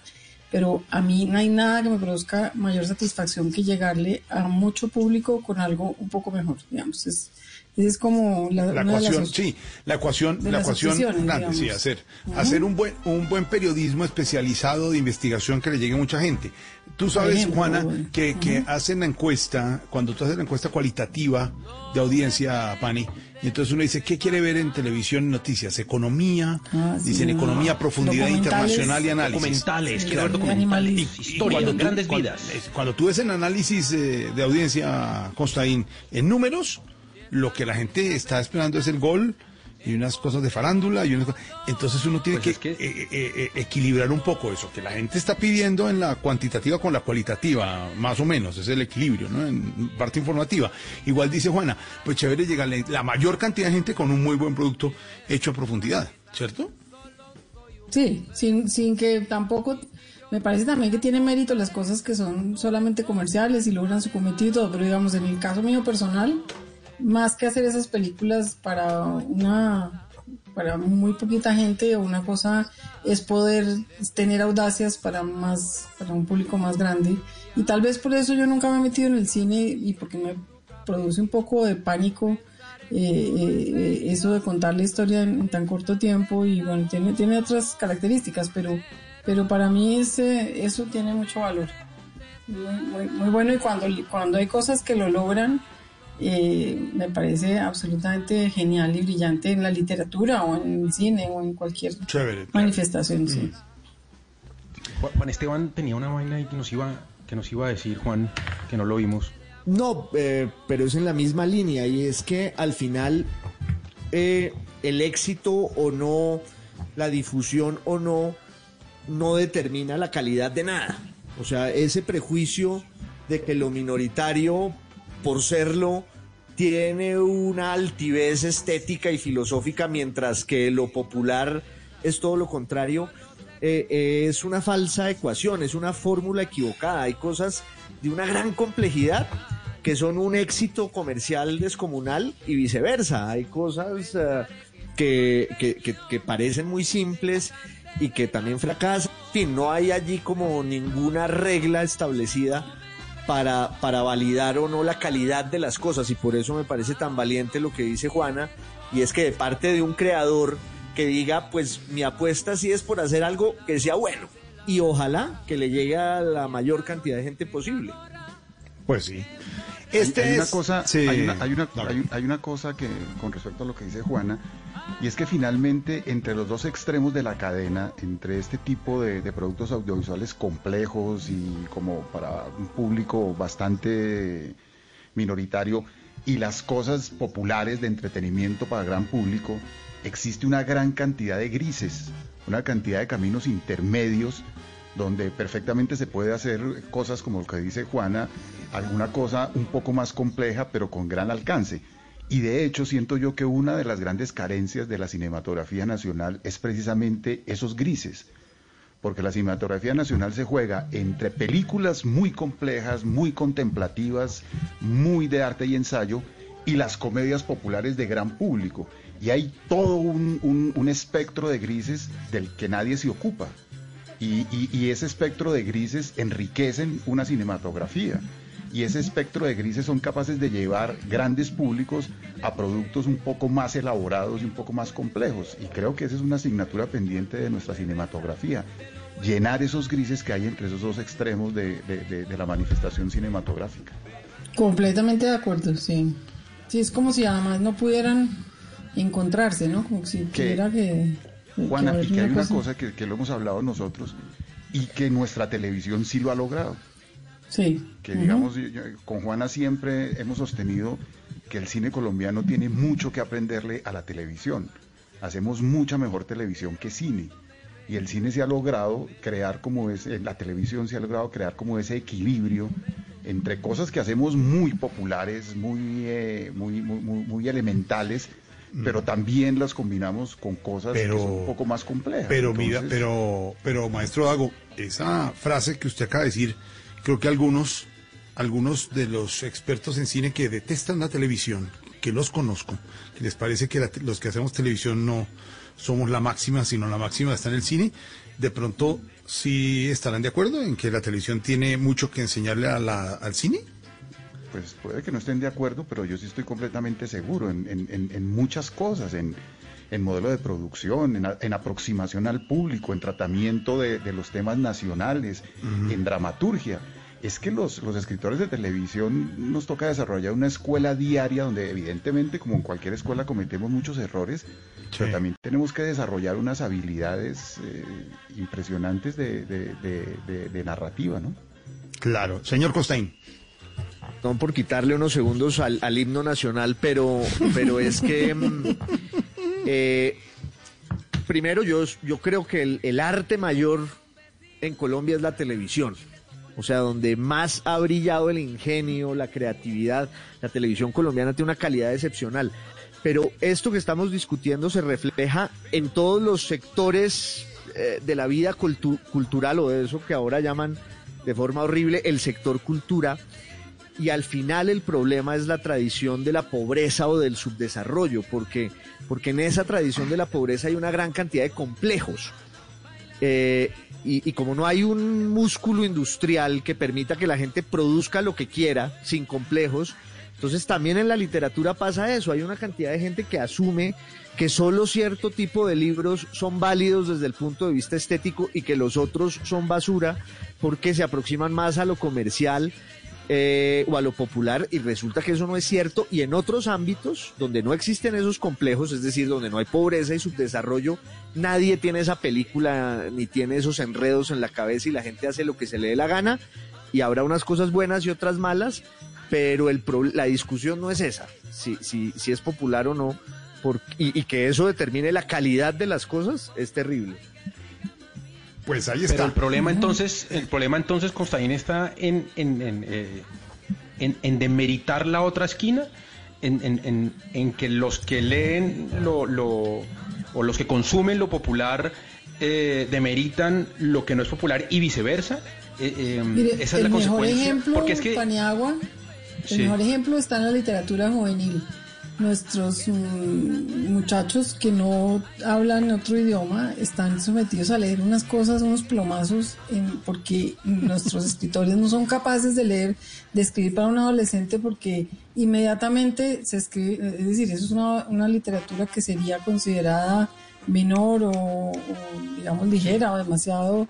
pero a mí no hay nada que me produzca mayor satisfacción que llegarle a mucho público con algo un poco mejor, digamos. Es, Esa es como la, las ecuación, sí, la ecuación, la ecuación grande, sí, hacer, hacer un buen, un buen periodismo especializado de investigación que le llegue a mucha gente. Tú sabes, ejemplo, Juana, bueno. que, que hacen la encuesta, cuando tú haces la encuesta cualitativa de audiencia, Pani, y entonces uno dice, ¿qué quiere ver en televisión y noticias? Economía, Ah, sí. dicen economía, profundidad internacional y análisis. Documentales, Sí, quiero ver documentales, animales. historia, Cuando grandes cuando- vidas. Cuando tú ves en análisis eh, de audiencia, Constaín, en números, lo que la gente está esperando es el gol y unas cosas de farándula y unas entonces uno tiene Pues que, es que- eh, eh, eh, equilibrar un poco eso que la gente está pidiendo en la cuantitativa con la cualitativa más o menos es el equilibrio no en parte informativa. Igual dice Juana pues chévere llegarle la mayor cantidad de gente con un muy buen producto hecho a profundidad cierto Sí, sin, sin que tampoco, me parece también que tiene mérito las cosas que son solamente comerciales y logran su cometido y todo, pero digamos, en el caso mío personal, más que hacer esas películas para una, para muy poquita gente una cosa, es poder tener audacias para más, para un público más grande. Y tal vez por eso yo nunca me he metido en el cine y porque me produce un poco de pánico eh, eh, eso de contar la historia en, tan corto tiempo y bueno, tiene, tiene otras características, pero, pero para mí ese, eso tiene mucho valor. Muy, muy bueno y cuando, cuando hay cosas que lo logran, eh, me parece absolutamente genial y brillante en la literatura o en el cine o en cualquier chévere manifestación. sí. Juan Esteban tenía una vaina ahí que nos iba, que nos iba a decir, Juan, que no lo vimos. No, eh, pero es en la misma línea y es que al final eh, el éxito o no, la difusión o no, no determina la calidad de nada. O sea, ese prejuicio de que lo minoritario, por serlo, tiene una altivez estética y filosófica, mientras que lo popular es todo lo contrario, eh, eh, es una falsa ecuación, es una fórmula equivocada. Hay cosas de una gran complejidad que son un éxito comercial descomunal y viceversa. Hay cosas eh, que, que- parecen muy simples y que también fracasan. En fin, no hay allí como ninguna regla establecida para, para validar o no la calidad de las cosas. Y por eso me parece tan valiente lo que dice Juana. Y es que de parte de un creador que diga pues mi apuesta sí es por hacer algo que sea bueno. Y ojalá que le llegue a la mayor cantidad de gente posible. pues sí este hay, una es- cosa, sí. hay, una, hay, una, Dale. hay un- hay una cosa que con respecto a lo que dice Juana, y es que finalmente entre los dos extremos de la cadena, entre este tipo de, de productos audiovisuales complejos y como para un público bastante minoritario, y las cosas populares de entretenimiento para gran público, existe una gran cantidad de grises, una cantidad de caminos intermedios donde perfectamente se puede hacer cosas como lo que dice Juana, alguna cosa un poco más compleja pero con gran alcance. Y de hecho siento yo que una de las grandes carencias de la cinematografía nacional es precisamente esos grises, porque la cinematografía nacional se juega entre películas muy complejas, muy contemplativas, muy de arte y ensayo, y las comedias populares de gran público. Y hay todo un, un- un espectro de grises del que nadie se ocupa. Y, y- y ese espectro de grises enriquecen una cinematografía. Y ese espectro de grises son capaces de llevar grandes públicos a productos un poco más elaborados y un poco más complejos. Y creo que esa es una asignatura pendiente de nuestra cinematografía. Llenar esos grises que hay entre esos dos extremos de, de- de- de la manifestación cinematográfica. Completamente de acuerdo, sí. Sí, es como si además no pudieran encontrarse, ¿no? Como si tuviera que... Juana, y que hay una cosa que, que lo hemos hablado nosotros y que nuestra televisión sí lo ha logrado. Sí. que ujú. digamos, yo- con Juana siempre hemos sostenido que el cine colombiano tiene mucho que aprenderle a la televisión. Hacemos mucha mejor televisión que cine. Y el cine se ha logrado crear como ese, la televisión se ha logrado crear como ese equilibrio entre cosas que hacemos muy populares, muy, eh, muy, muy, muy, muy elementales, pero también las combinamos con cosas Mm. Pero- que son un poco más complejas. Pero mira, pero, pero maestro Dago, esa frase que usted acaba de decir, creo que algunos, algunos de los expertos en cine que detestan la televisión, que los conozco, que les parece que la los que hacemos televisión no somos la máxima, sino la máxima está en el cine, de pronto sí estarán de acuerdo en que la televisión tiene mucho que enseñarle a la- al cine. Pues puede que no estén de acuerdo, pero yo sí estoy completamente seguro en, en- en muchas cosas, en, en modelo de producción, en, aproximación al público, en tratamiento de, de los temas nacionales, en dramaturgia. Es que los, los escritores de televisión nos toca desarrollar una escuela diaria donde evidentemente, como en cualquier escuela, cometemos muchos errores, pero también tenemos que desarrollar unas habilidades eh, impresionantes de narrativa, ¿no? Claro. Señor Costaín. No por quitarle unos segundos al, himno nacional, pero, pero es que mm, eh, primero yo, yo creo que el, el arte mayor en Colombia es la televisión. O sea, donde más ha brillado el ingenio, la creatividad, la televisión colombiana tiene una calidad excepcional. Pero esto que estamos discutiendo se refleja en todos los sectores eh, de la vida cultu- cultural o de eso que ahora llaman de forma horrible el sector cultura y al final el problema es la tradición de la pobreza o del subdesarrollo, porque, porque en esa tradición de la pobreza hay una gran cantidad de complejos. Eh, y, y como no hay un músculo industrial que permita que la gente produzca lo que quiera sin complejos, entonces también en la literatura pasa eso, hay una cantidad de gente que asume que solo cierto tipo de libros son válidos desde el punto de vista estético y que los otros son basura porque se aproximan más a lo comercial eh, o a lo popular y resulta que eso no es cierto y en otros ámbitos donde no existen esos complejos, es decir, donde no hay pobreza y subdesarrollo, nadie tiene esa película ni tiene esos enredos en la cabeza y la gente hace lo que se le dé la gana y habrá unas cosas buenas y otras malas, pero el pro- la discusión no es esa, si, si, si es popular o no, por- y, y que eso determine la calidad de las cosas es terrible. Pues ahí Pero el problema entonces, el problema entonces, Constaín, está en, en, en, eh, en- en demeritar la otra esquina, en, en- en- en que los que leen lo, lo- o los que consumen lo popular eh, demeritan lo que no es popular y viceversa. Eh, eh, Mire, esa es el la mejor consecuencia. ejemplo, porque es que Paniagua, el Sí. mejor ejemplo está en la literatura juvenil. Nuestros mm, muchachos que no hablan otro idioma están sometidos a leer unas cosas, unos plomazos, en- porque nuestros escritores no son capaces de leer, de escribir para un adolescente porque inmediatamente se escribe, es decir, eso es una, una literatura que sería considerada menor o, o, digamos ligera o demasiado.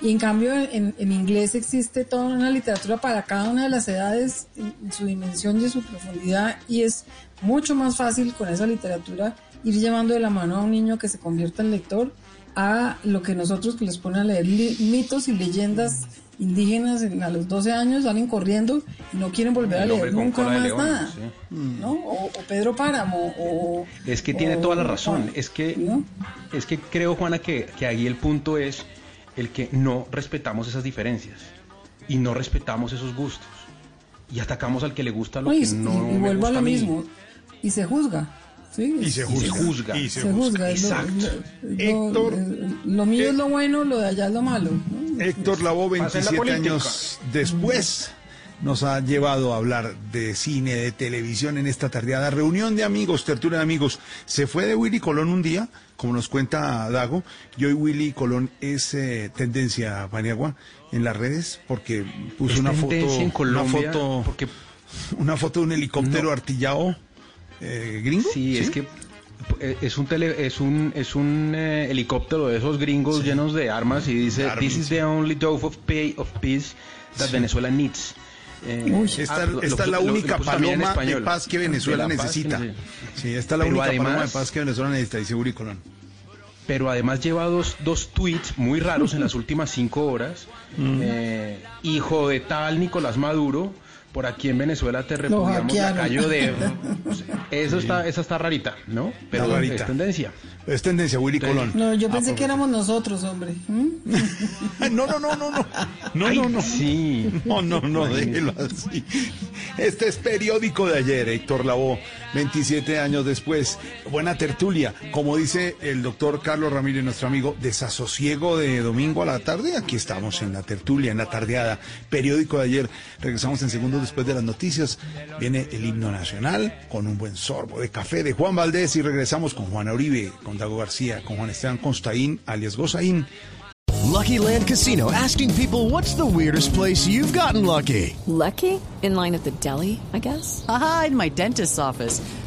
Y en cambio en, en inglés existe toda una literatura para cada una de las edades en su dimensión y en su profundidad y es mucho más fácil con esa literatura ir llevando de la mano a un niño que se convierta en lector a lo que nosotros que les ponen a leer li- mitos y leyendas indígenas en- a los 12 años salen corriendo y no quieren volver a leer nunca más león, nada. sí. ¿no? O, o Pedro Páramo o Es que tiene o- toda la razón. Es que, es que creo, Juana, que, que ahí el punto es el que no respetamos esas diferencias y no respetamos esos gustos y atacamos al que le gusta lo que y- no y me vuelvo a gusta lo a mí. Y se juzga ¿sí? Y se juzga. Y se se juzga. juzga es lo- Exacto. lo- lo- lo mío es lo bueno lo de allá es lo malo ¿no? Héctor Lavoe, Pasa en la 27 política. años después, nos ha llevado a hablar de cine, de televisión en esta tardeada. Reunión de amigos, tertulia de amigos. Se fue de Willy Colón un día, como nos cuenta Dago, y hoy Willy Colón es eh, tendencia, Paniagua, en las redes, porque puso Es una foto, en Colombia una foto, porque- una foto de un helicóptero artillado eh, gringo. Sí, es que eh, es un tele, es un es un eh, helicóptero de esos gringos llenos de armas y dice Armas. this is the only dove of, pay, of peace that Sí. Venezuela needs. Eh, Uy, ah, esta, lo- esta lo- es la lo- lo única en paloma de paz que Venezuela la paz que necesita. necesita. Sí, esta es la Pero única paloma de además- paz que Venezuela necesita, dice Willy Colón. pero además lleva dos, dos tweets muy raros en las últimas cinco horas. Mm. Eh, hijo de tal Nicolás Maduro, por aquí en Venezuela te repudiamos hackearon. lacayo de... Eso está, esa está rarita, ¿no? Pero rarita. es tendencia. Es tendencia, Willy Colón. no yo pensé Ah, que éramos nosotros hombre ¿Mm? No, no, no, no, no. No, Ay, no, no. Sí. No, no, no, déjelo así. Este es periódico de ayer, Héctor Lavoe, 27 años después. Buena tertulia. Como dice el doctor Carlos Ramírez, nuestro amigo, desasosiego de domingo a la tarde. Aquí estamos en la tertulia, en la tardeada. Periódico de ayer. Regresamos en segundos después de las noticias. Viene el himno nacional con un buen sorbo de café de Juan Valdés y regresamos con Juana Uribe, con Dago García, con Juan Esteban Constaín, alias Gozaín. Lucky Land Casino asking people what's the weirdest place you've gotten lucky? Lucky? In line at the deli, I guess? Aha, in my dentist's office.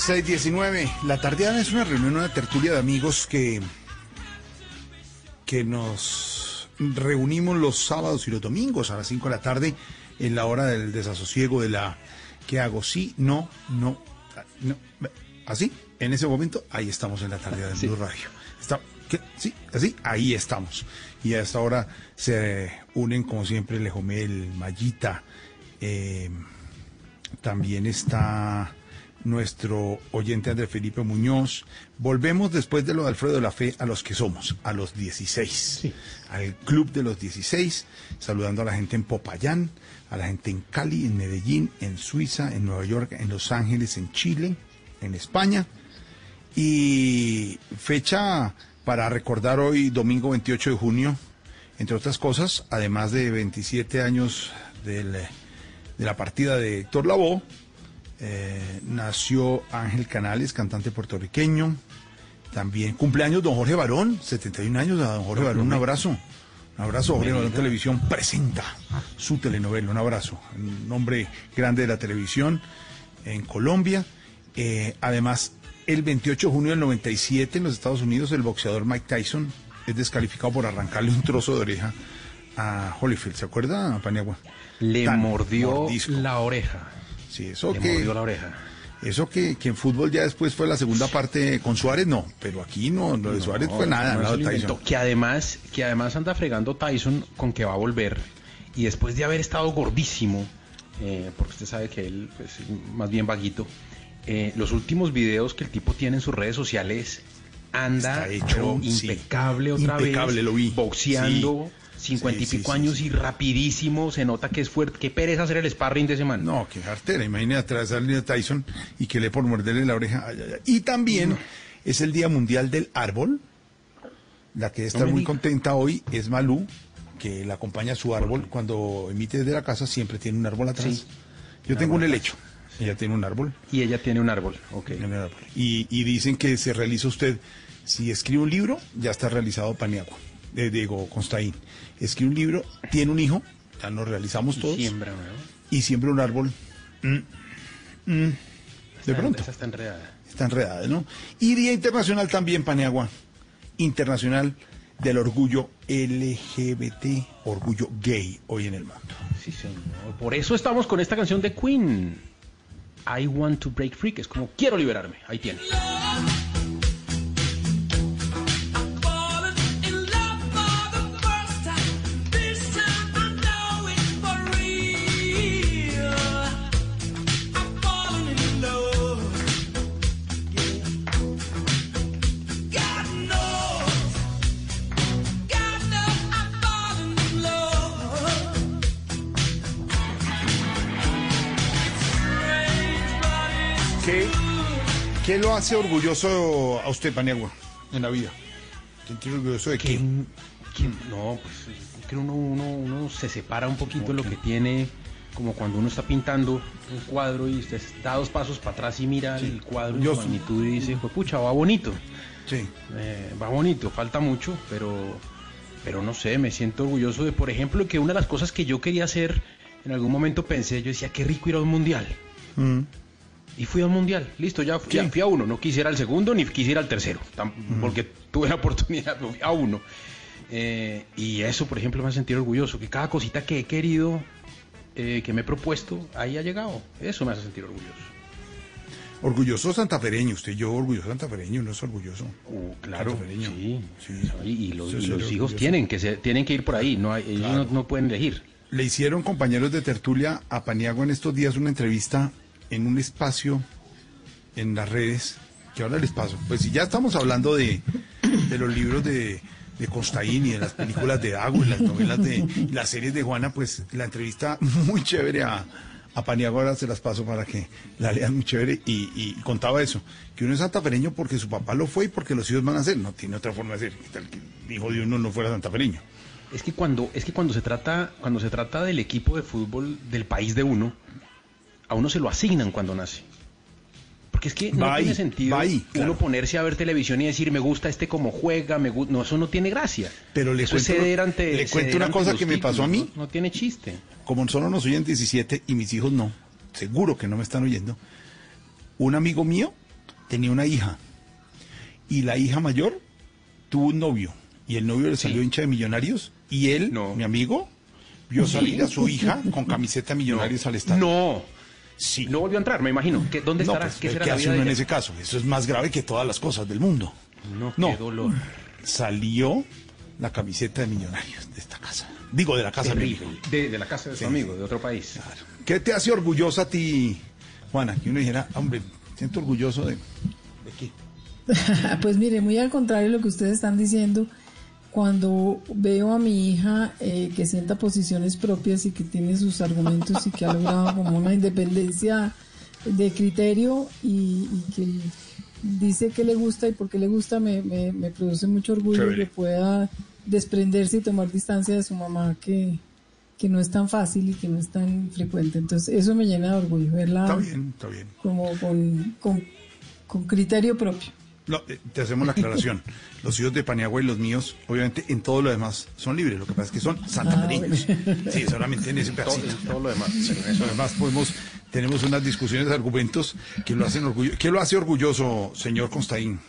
619. La tardeada es una reunión, una tertulia de amigos que, que nos reunimos los sábados y los domingos a las 5 de la tarde en la hora del desasosiego de la ¿qué hago? Sí, no, no, no. Así, en ese momento, ahí estamos en la tardeada de Blue Radio. Está, ¿qué? Sí, así, ahí estamos. Y a esta hora se unen, como siempre, Lejomel, Mayita, eh, también está nuestro oyente André Felipe Muñoz. Volvemos después de lo de Alfredo de la Fe a los que somos, a los 16, al club de los 16, saludando a la gente en Popayán, a la gente en Cali, en Medellín, en Suiza, en Nueva York, en Los Ángeles, en Chile, en España. Y fecha para recordar hoy, domingo 28 de junio, entre otras cosas, además de 27 años del, de la partida de Héctor Lavoe, eh, nació Ángel Canales, cantante puertorriqueño. También cumpleaños don Jorge Barón, 71 años a don Jorge Barón, un abrazo. Un abrazo, Jorge Barón Televisión presenta su telenovela, un abrazo. Un hombre grande de la televisión en Colombia. Eh, además, el 28 de junio del 97 en los Estados Unidos, el boxeador Mike Tyson es descalificado por arrancarle un trozo de oreja a Holyfield. ¿Se acuerda, Paniagua? Le Tan mordió mordisco. la oreja. Sí, eso Le que... mordió la oreja. Eso que, que en fútbol ya después fue la segunda parte con Suárez, no, pero aquí no, lo de Suárez fue nada, No, lo Tyson. Que además, que además anda fregando Tyson con que va a volver. Y después de haber estado gordísimo, eh, porque usted sabe que él pues, es más bien vaguito, eh, los últimos videos que el tipo tiene en sus redes sociales anda Está hecho, pero sí. impecable otra Impecable, vez, lo vi. boxeando. Sí. 50 y Sí, sí, pico sí, años sí. y rapidísimo, se nota que es fuerte, qué pereza hacer el sparring de semana. No, qué artera, imagínate atravesarle a Tyson y que le por morderle la oreja. ay, ay, ay. Y también es el Día Mundial del Árbol. La que me muy diga. contenta hoy es Malú, que la acompaña a su árbol. Cuando emite desde la casa siempre tiene un árbol atrás. Yo tengo un helecho, ella tiene un árbol. Y ella tiene un árbol, ok. Y, y dicen que se realiza usted, si escribe un libro, ya está realizado Paniagua, eh, digo, Constaín. Escribe un libro, tiene un hijo, ya nos realizamos todos, Siembra, ¿no? y siembra un árbol. Mm, mm, de pronto. Esa está enredada. Está enredada, ¿no? Y Día Internacional también, Paniagua, Internacional del Orgullo LGBT, Orgullo Gay, hoy en el mundo. Sí, señor. Por eso estamos con esta canción de Queen. I want to break free, que es como quiero liberarme. Ahí tiene. Qué lo hace orgulloso a usted, Paniagua, en la vida? ¿Quién tiene orgulloso de qué? ¿Quién- quién- No, pues que uno, uno, uno se separa un poquito de lo que tiene, como cuando uno está pintando un cuadro y usted da dos pasos para atrás y mira el cuadro en su magnitud y dice, pues pucha, va bonito. Sí. Eh, va bonito, falta mucho, pero, pero no sé, me siento orgulloso de, por ejemplo, que una de las cosas que yo quería hacer, en algún momento pensé, yo decía, qué rico ir a un mundial. Mm. Y fui a un mundial, listo, ya, ya fui a uno, no quisiera el segundo ni quisiera el tercero, porque tuve la oportunidad, fui a uno. Eh, y eso, por ejemplo, me hace sentir orgulloso, que cada cosita que he querido, eh, que me he propuesto, ahí ha llegado. Eso me hace sentir orgulloso. Orgulloso santafereño, usted y yo orgulloso santafereño, no es orgulloso. Claro, Santafereño. sí, y, y los, y los hijos tienen que, ser- tienen que ir por ahí, no hay- ellos no, no pueden elegir. Le hicieron compañeros de tertulia a Paniagua en estos días una entrevista en un espacio en las redes, que ahora les paso. Pues si ya estamos hablando de, los libros de, de Costaín y de las películas de Dago y las novelas de las series de Juana, pues la entrevista muy chévere a, a ahora se las paso para que la lean muy chévere y, y contaba eso, que uno es santafereño porque su papá lo fue y porque los hijos van a ser, no tiene otra forma de ser, ¿Qué tal que el hijo de uno no fuera santafereño. Es que cuando, es que cuando se trata, cuando se trata del equipo de fútbol del país de uno, a uno se lo asignan cuando nace. Porque es que no tiene sentido uno ponerse a ver televisión y decir me gusta este como juega, me gu-". no, eso no tiene gracia. Pero le Eso es cuento- ceder ante- le cuento una cosa que me pasó a mí. No, No tiene chiste. como solo nos oyen 17 y mis hijos no, seguro que no me están oyendo, un amigo mío tenía una hija y la hija mayor tuvo un novio y el novio le salió hincha de millonarios y él, mi amigo, vio salir a su hija con camiseta millonarios al estadio. No. Sí. No volvió a entrar, me imagino. ¿Qué- ¿Dónde No, estará? pues, ¿Qué será ¿qué la hace vida uno de en ese caso? Eso es más grave que todas las cosas del mundo. No, No. qué dolor. Salió la camiseta de millonarios de esta casa. Digo, de la casa de mi Terrible. amigo. De, de la casa de su amigo, de otro país. ¿Qué te hace orgullosa a ti, Juana? Que uno dijera, hombre, siento orgulloso de... ¿De qué? Pues mire, muy al contrario de lo que ustedes están diciendo, cuando veo a mi hija eh, que sienta posiciones propias y que tiene sus argumentos y que ha logrado como una independencia de criterio y, y que dice que le gusta y por qué le gusta, me, me- me produce mucho orgullo Chévere. que pueda desprenderse y tomar distancia de su mamá que, que no es tan fácil y que no es tan frecuente. Entonces eso me llena de orgullo, verla Está bien, está bien. como con, con, con criterio propio. No, eh, te hacemos la aclaración. Los hijos de Paniagua y los míos, obviamente, en todo lo demás son libres. Lo que pasa es que son santafereños. Sí, solamente en ese pedacito. Todo, todo lo demás. En eso además podemos, tenemos unas discusiones de argumentos que lo hacen orgulloso. ¿Qué lo hace orgulloso, señor Constaín?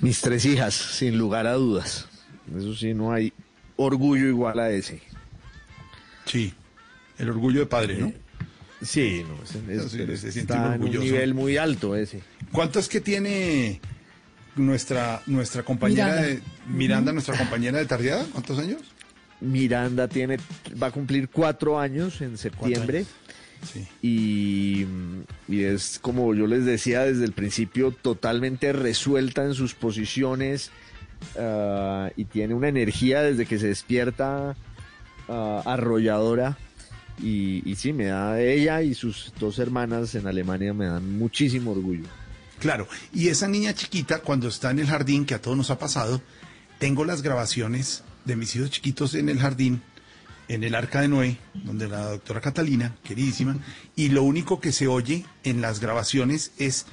Mis tres hijas, sin lugar a dudas. Eso sí, no hay orgullo igual a ese. Sí, el orgullo de padre, ¿no? Sí, no, sí, se está en un nivel muy alto ese. ¿Cuántas que tiene nuestra nuestra compañera Miranda. de Miranda, nuestra compañera de tardeada? ¿Cuántos años? Miranda tiene, va a cumplir cuatro años en septiembre. Y, y es como yo les decía desde el principio, totalmente resuelta en sus posiciones ah, y tiene una energía desde que se despierta ah, arrolladora. Y, sí, me da ella y sus dos hermanas en Alemania me dan muchísimo orgullo. Claro, y esa niña chiquita, cuando está en el jardín, que a todos nos ha pasado, tengo las grabaciones de mis hijos chiquitos en el jardín, en el Arca de Noé, donde la doctora Catalina, queridísima, y lo único que se oye en las grabaciones es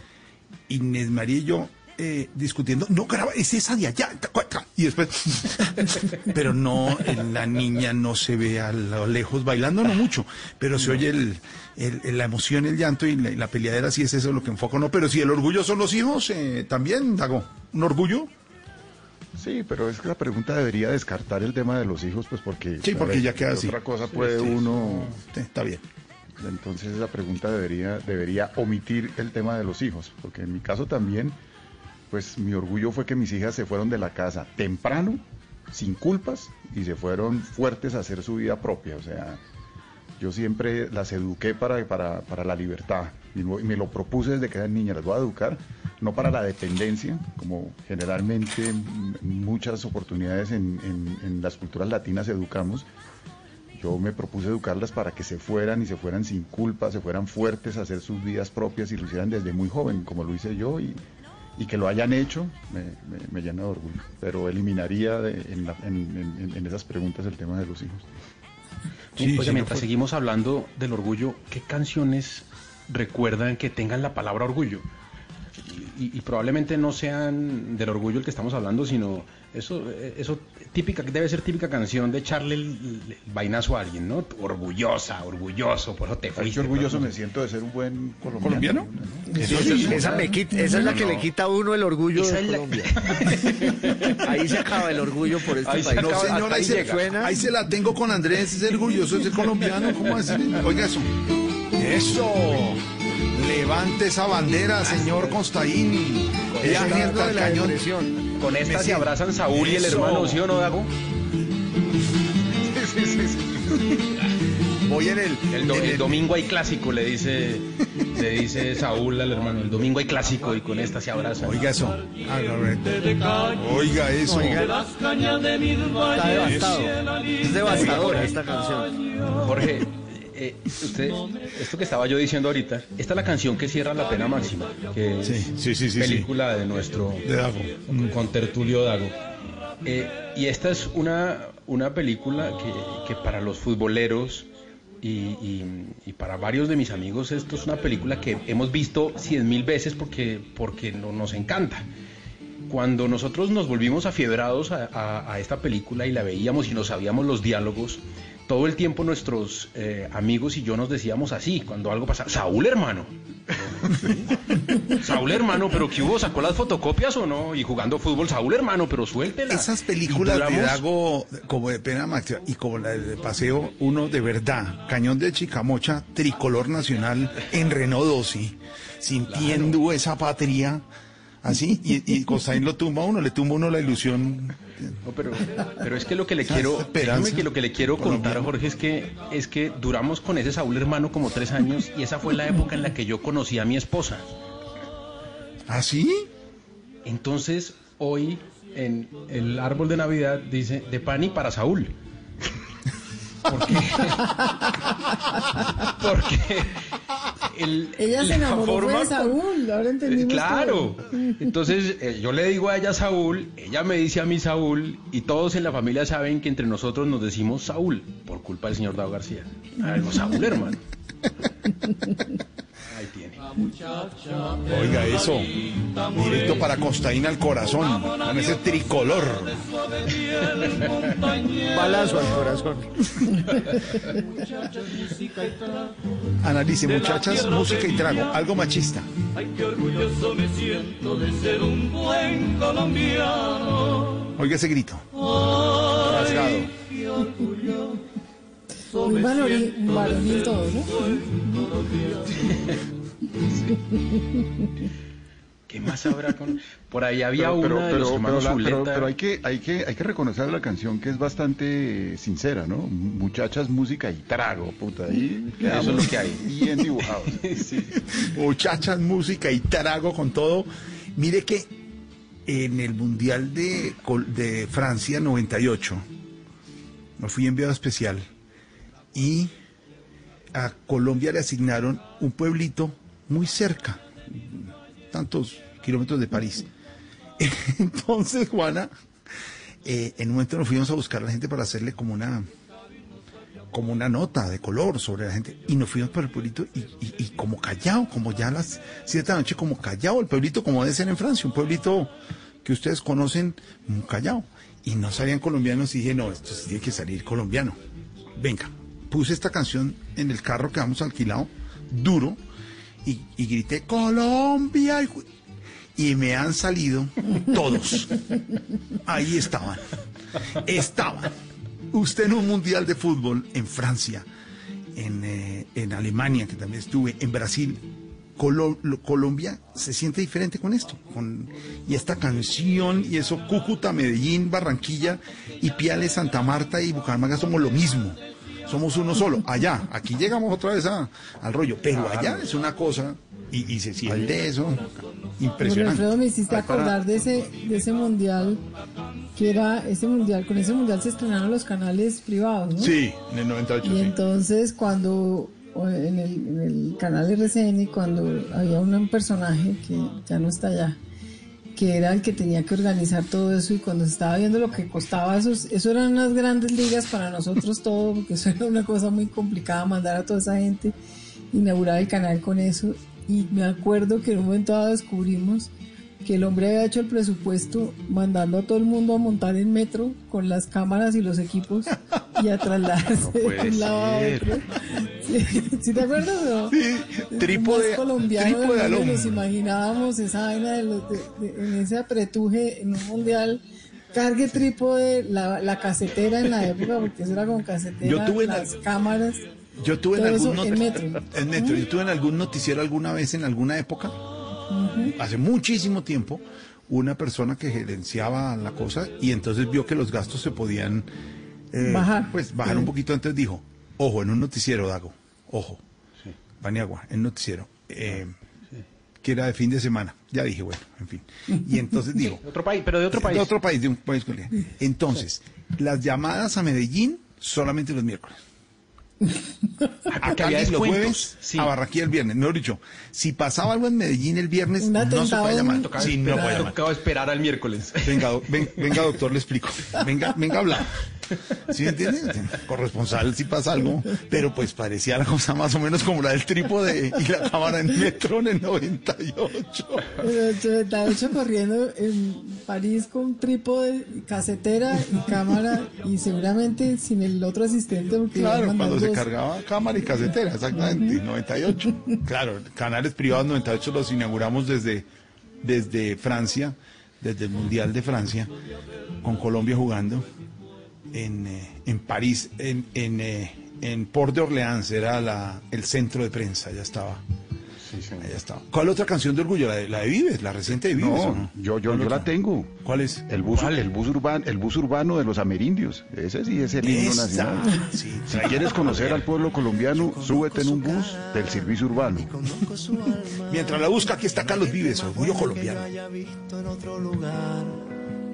Inés María y yo eh, discutiendo, no graba, es esa de allá, ta, cua, ta", y después, pero no, en la niña no se ve a lo lejos bailando, no mucho, pero se oye el, la emoción, el llanto y la, peleadera, si es eso lo que enfoca, no, pero si el orgullo son los hijos, eh, también, Dago, un orgullo. Sí, pero es que la pregunta debería descartar el tema de los hijos, pues porque... Sí, porque ya queda ¿Qué así. Otra cosa puede sí, uno... sí, está bien. Entonces esa pregunta debería, debería omitir el tema de los hijos, porque en mi caso también, pues mi orgullo fue que mis hijas se fueron de la casa temprano, sin culpas, y se fueron fuertes a hacer su vida propia. O sea, yo siempre las eduqué para, para, para la libertad, y me lo propuse desde que eran niñas, las voy a educar, no para la dependencia, como generalmente en muchas oportunidades en las culturas latinas educamos, yo me propuse educarlas para que se fueran y se fueran sin culpa, se fueran fuertes a hacer sus vidas propias y lo hicieran desde muy joven, como lo hice yo, y, y que lo hayan hecho me, me- me llena de orgullo. Pero eliminaría de- en, la- en- en- en esas preguntas el tema de los hijos. Sí, no mientras fue- seguimos hablando del orgullo, ¿qué canciones recuerdan que tengan la palabra orgullo? Y, y probablemente no sean del orgullo el que estamos hablando, sino eso, eh, eso típica, debe ser típica canción de echarle el, el vainazo a alguien, ¿no? Orgullosa, orgulloso, por eso te fuiste. qué orgulloso me siento de ser un buen colombiano. ¿Colombiano? Esa, esa me quita- esa es la que le quita a uno el orgullo Esa de es la- Colombia. Ahí se acaba el orgullo por este Ahí país. Acaba- ahí, ahí se, llega. suena. ahí se la tengo con Andrés, es orgulloso, es colombiano, ¿cómo así? Oiga eso. Eso. Levante esa bandera, señor Constaín. Ella de el la cañón. depresión. Con esta se abrazan Saúl y el Eso. hermano, ¿sí o no, Dago? Sí, sí, sí. Voy en el. El, do- en el el- domingo hay clásico, le dice, le dice Saúl al hermano. El domingo hay clásico y con esta se abrazan. Oiga eso. Ah, no. Oiga eso. Está devastado. Es devastadora esta canción. Jorge, eh, usted, esto que estaba yo diciendo ahorita, esta es la canción que cierra La Pena Máxima, que es Sí, sí, sí, película de nuestro De Dago. con, Tertulio Dago. Eh, y esta es una, una película que, que para los futboleros y, y- y para varios de mis amigos esto es una película que hemos visto cien mil veces porque, porque no, nos encanta. Cuando nosotros nos volvimos afiebrados a, a- a esta película y la veíamos y nos sabíamos los diálogos, todo el tiempo nuestros eh, amigos y yo nos decíamos así, cuando algo pasaba, Saúl hermano. Saúl hermano, pero ¿qué hubo? ¿Sacó las fotocopias o no? Y jugando fútbol, Saúl hermano, pero suéltela. Esas películas de Dago, como de pena máxima y como la de paseo, uno de verdad, Cañón de Chicamocha, tricolor nacional en Renault 12, sintiendo esa patria, así, y, y Costaín lo tumba a uno, le tumba a uno la ilusión. No, pero, pero es que lo que le quiero, que lo que le quiero contar. Jorge, es que, es que duramos con ese Saúl hermano como tres años y esa fue la época en la que yo conocí a mi esposa. ¿Ah, sí? Entonces, hoy en el árbol de Navidad dice de Pani para Saúl. ¿Por qué? Porque el- Ella se enamoró forma de Saúl, ahora entendimos Claro. todo. Entonces eh, yo le digo a ella Saúl, ella me dice a mí Saúl, y todos en la familia saben que entre nosotros nos decimos Saúl, por culpa del señor Dado García. Ah, no, Saúl, hermano. Tiene. Oiga eso, directo para Costaín al corazón, con ese tricolor. Balazo al corazón. Analice, muchachas, música y trago, algo machista. Ay, qué orgulloso me siento de ser un buen colombiano. Oiga ese grito. Qué orgulloso Muy todo, un ¿no? ¿Qué más habrá con...? Por ahí había pero, pero, una de los pero, pero hay que hay que hay que reconocer la canción que es bastante eh, sincera, ¿no? Muchachas, música y trago, puta. Ahí Eso es lo que hay. Bien dibujado. Muchachas, música y trago con todo. Mire que en el Mundial de, de Francia 98, me fui enviado especial y a Colombia le asignaron un pueblito muy cerca, tantos kilómetros de París. Entonces, Juana, eh, en un momento nos fuimos a buscar a la gente para hacerle como una como una nota de color sobre la gente y nos fuimos para el pueblito y, como callado, como ya a las siete de la noche, como callado el pueblito, como debe ser en Francia, un pueblito que ustedes conocen, callado. Y no salían colombianos y dije, no, esto sí tiene que salir colombiano. Venga, puse esta canción en el carro que habíamos alquilado, duro, y, y grité, Colombia. hijo-". Y me han salido todos. Ahí estaban. Estaban. Usted en un mundial de fútbol en Francia, en, eh, en Alemania, que también estuve, en Brasil, Colo- lo- Colombia se siente diferente con esto. Con, y esta canción, y eso, Cúcuta, Medellín, Barranquilla, y Piales, Santa Marta y Bucaramanga somos lo mismo. Somos uno solo. Allá, aquí llegamos otra vez a- al rollo, pero allá es una cosa, y, y se siente eso impresionante. Alfredo, me hiciste acordar de ese, de ese mundial, que era ese mundial, con ese mundial se estrenaron los canales privados, ¿no? Sí, en el 98, Y sí. entonces cuando o en el, en el canal RCN, cuando había un personaje que ya no está allá, que era el que tenía que organizar todo eso y cuando estaba viendo lo que costaba eso, eso eran unas grandes ligas para nosotros todo, porque eso era una cosa muy complicada mandar a toda esa gente, inaugurar el canal con eso. Y me acuerdo que en un momento dado descubrimos que el hombre había hecho el presupuesto mandando a todo el mundo a montar en metro con las cámaras y los equipos y a trasladarse de puede un lado a otro. ¿Sí, ¿sí te acuerdas? No? Sí, trípode- colombiano trípode mundo, hombro. nos imaginábamos esa vaina de los- de- de- en ese apretuje en un mundial. Cargue trípode, la, la casetera en la época, porque eso era con casetera, Yo tuve la- las cámaras. Yo tuve en todo algún eso not- en metro. en metro. Yo tuve en algún noticiero alguna vez en alguna época, Hace muchísimo tiempo, una persona que gerenciaba la cosa y entonces vio que los gastos se podían eh, Bajar. Pues bajar Sí. un poquito. Entonces dijo, ojo, en un noticiero, Dago, ojo, Paniagua, en noticiero, eh, que era de fin de semana. Ya dije, bueno, en fin. Y entonces digo, De otro país, pero de otro país. de otro país, de un país. Entonces, las llamadas a Medellín solamente los miércoles. A Cali los jueves, a Barranquilla el viernes. Mejor dicho, si pasaba algo en Medellín el viernes, no se puede llamar. tocaba Sí, no puede llamar. Tocaba esperar al miércoles. Venga, do- ven- venga, doctor, le explico. Venga, venga a hablar. ¿Sí me entiende? Corresponsal si pasa algo, pero pues parecía la cosa más o menos como la del trípode y la cámara en metro en el 98. Pero 88 corriendo en París con trípode, casetera y cámara y seguramente sin el otro asistente porque Claro, cuando se dos. cargaba cámara y casetera, exactamente, 98. Claro, canales privados 98 los inauguramos desde, desde Francia, desde el Mundial de Francia, con Colombia jugando en, eh, en París, en, en, eh, en Port de Orleans, era la, el centro de prensa, ya estaba. Allá estaba. ¿Cuál otra canción de orgullo? La de, la de Vives, la reciente de Vives. No, yo, yo, ¿Cuál yo la tengo. ¿Cuál es? El bus, el bus urbano, el bus urbano de los amerindios. Ese sí es el himno nacional. sí, si quieres conocer al pueblo colombiano, súbete en un bus del servicio urbano. Mientras la busca, aquí está Carlos Vives, orgullo colombiano.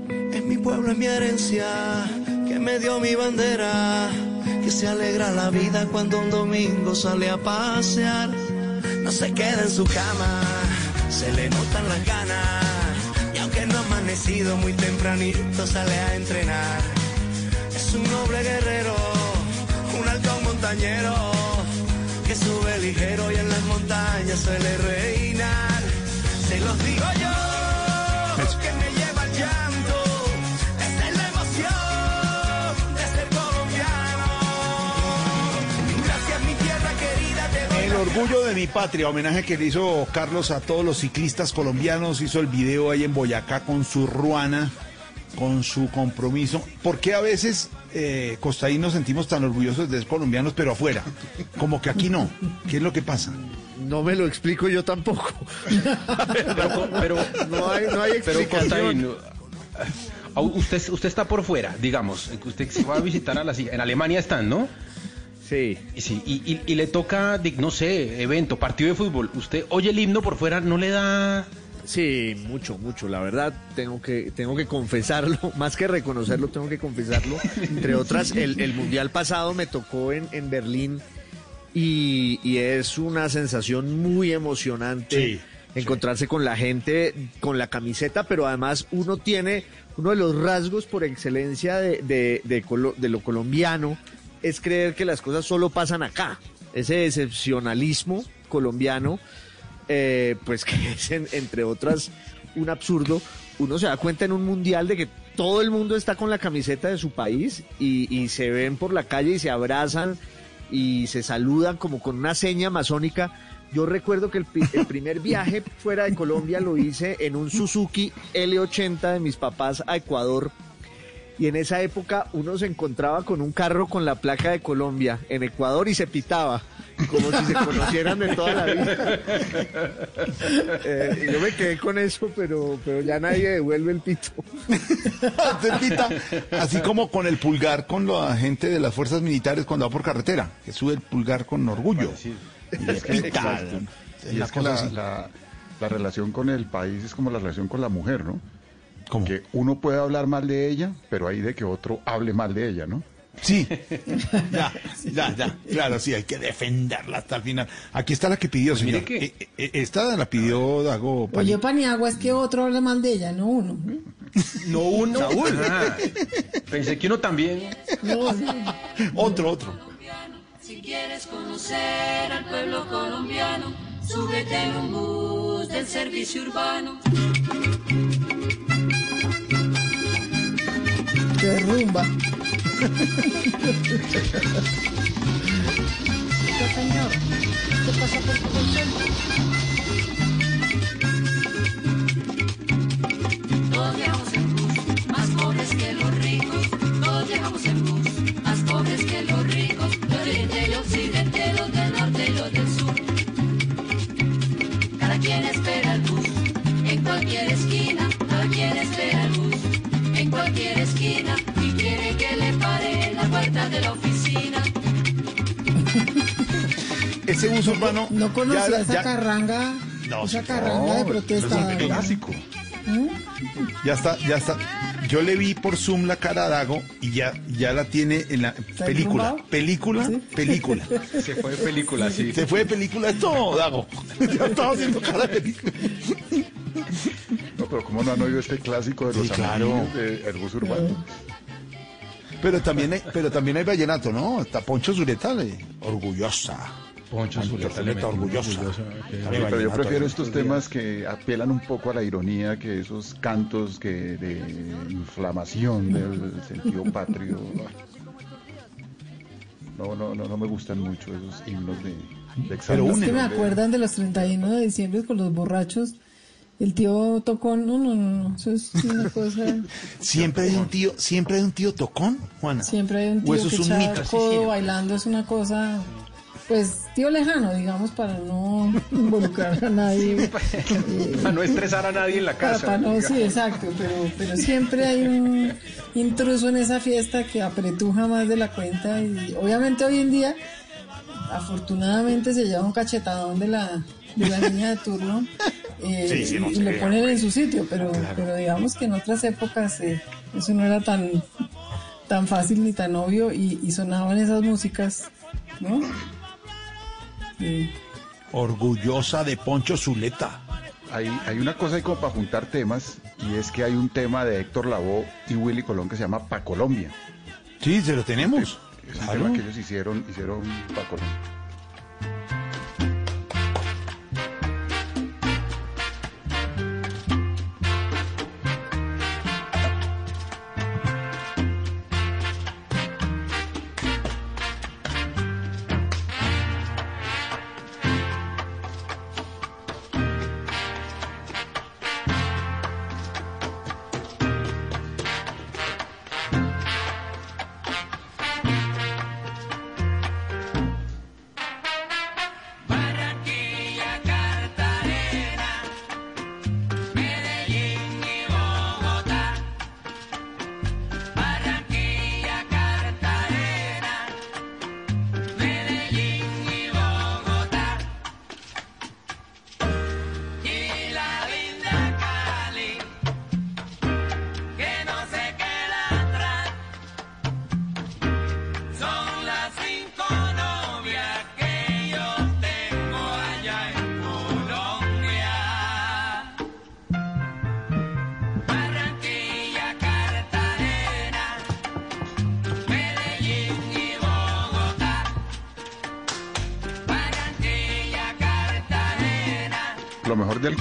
Es mi pueblo, es mi herencia, que me dio mi bandera, que se alegra la vida cuando un domingo sale a pasear. No se queda en su cama, se le notan las ganas, y aunque no ha amanecido muy tempranito, sale a entrenar. Es un noble guerrero, un halcón montañero, que sube ligero y en las montañas suele reinar. Se los digo yo, orgullo de mi patria, homenaje que le hizo Carlos a todos los ciclistas colombianos, hizo el video ahí en Boyacá con su ruana, con su compromiso. ¿Por qué a veces eh, costaínos nos sentimos tan orgullosos de ser colombianos, pero afuera? Como que aquí no. ¿Qué es lo que pasa? No me lo explico yo tampoco. Pero, pero no hay, no hay Pero explicación. Constaín, ah, usted, usted está por fuera, digamos. Usted se va a visitar a la En Alemania están, ¿no? Sí. Y, sí, y, y- y le toca, no sé, evento, partido de fútbol. Usted oye el himno por fuera, no le da. Sí, mucho, mucho. La verdad, tengo que, tengo que confesarlo, más que reconocerlo, tengo que confesarlo. Entre otras, el, el mundial pasado me tocó en, en Berlín y, y es una sensación muy emocionante Sí, encontrarse con la gente, con la camiseta, pero además uno tiene uno de los rasgos por excelencia de, de- de colo- de lo colombiano es creer que las cosas solo pasan acá. Ese excepcionalismo colombiano eh, pues que es en- entre otras un absurdo. Uno se da cuenta en un mundial de que todo el mundo está con la camiseta de su país y, y se ven por la calle y se abrazan y se saludan como con una seña masónica. Yo recuerdo que el, el primer viaje fuera de Colombia lo hice en un Suzuki L80 de mis papás a Ecuador. Y en esa época uno se encontraba con un carro con la placa de Colombia en Ecuador y se pitaba, como si se conocieran de toda la vida. Eh, yo me quedé con eso, pero, pero ya nadie devuelve el pito. Usted pita, así como con el pulgar con la gente de las fuerzas militares cuando va por carretera, que sube el pulgar con orgullo. Y le pita. Exacto. Es Y es que la- la relación con el país es como la relación con la mujer, ¿no? Que uno puede hablar mal de ella, pero hay de que otro hable mal de ella, ¿no? Sí, ya, ya, ya, claro, sí, hay que defenderla hasta el final. Aquí está la que pidió, Pues mire señor. que- Eh, eh, Esta la pidió Dago Pani- Oye, Paniagua, es que otro habla mal de ella, no uno. No uno. Saúl. Ah, pensé que uno también. No, sí. Otro, otro. Si quieres conocer al pueblo colombiano, súbete en un bus del servicio urbano. Qué rumba. señor, ¿qué pasa por tu Todos viajamos en bus, más pobres que los ricos. Todos viajamos en bus, más pobres que los ricos. Los de oriente y occidente, los del norte y los del sur. Cada quien espera el bus, en cualquier esquina. Cada quien espera el bus, cualquier esquina. Y quiere que le pare en la puerta de la oficina. Ese bus urbano. No conocía ya- esa ya- carranga, No, esa sí, carranga de no, protesta. eso es un clásico. Ya está, ya está. Yo le vi por Zoom la cara a Dago y ya, ya la tiene en la película. Película, película. Se fue de película, sí. Se fue de película esto, Dago. Ya estaba haciendo cara de película. Pero ¿cómo no han oído este clásico de los Sí, claro. de El Bus Urbano? Pero también hay, pero también hay vallenato, ¿no? Está Poncho Zuleta, le- orgullosa. Poncho Zuleta orgullosa. Sí, pero yo prefiero estos temas que apelan un poco a la ironía que esos cantos que de inflamación del sentido patrio. No, no, no, no me gustan mucho esos himnos de, de Es que me acuerdan de los 31 de diciembre con los borrachos. El tío tocón, no, no, no, no, eso es una cosa. Siempre hay un tío, siempre hay un tío tocón, Juana. Siempre hay un O tío eso que es un echa mito. codo bailando, es una cosa, pues, tío lejano, digamos, para no involucrar a nadie. Para no estresar a nadie en la Para, casa. para no, sí, exacto, pero, pero siempre hay un intruso en esa fiesta que apretuja más de la cuenta y obviamente hoy en día, afortunadamente se lleva un cachetadón de la, de la niña de turno eh, Sí, sí, no y lo ponen en su sitio, pero, pero digamos que en otras épocas eh, eso no era tan, tan fácil ni tan obvio y, y sonaban esas músicas, ¿no? Sí. Orgullosa de Poncho Zuleta. Hay, hay una cosa ahí como para juntar temas y es que hay un tema de Héctor Lavoe y Willy Colón que se llama Pa Colombia. Sí, se lo tenemos. Es un Claro. tema que ellos hicieron, hicieron Pa Colombia.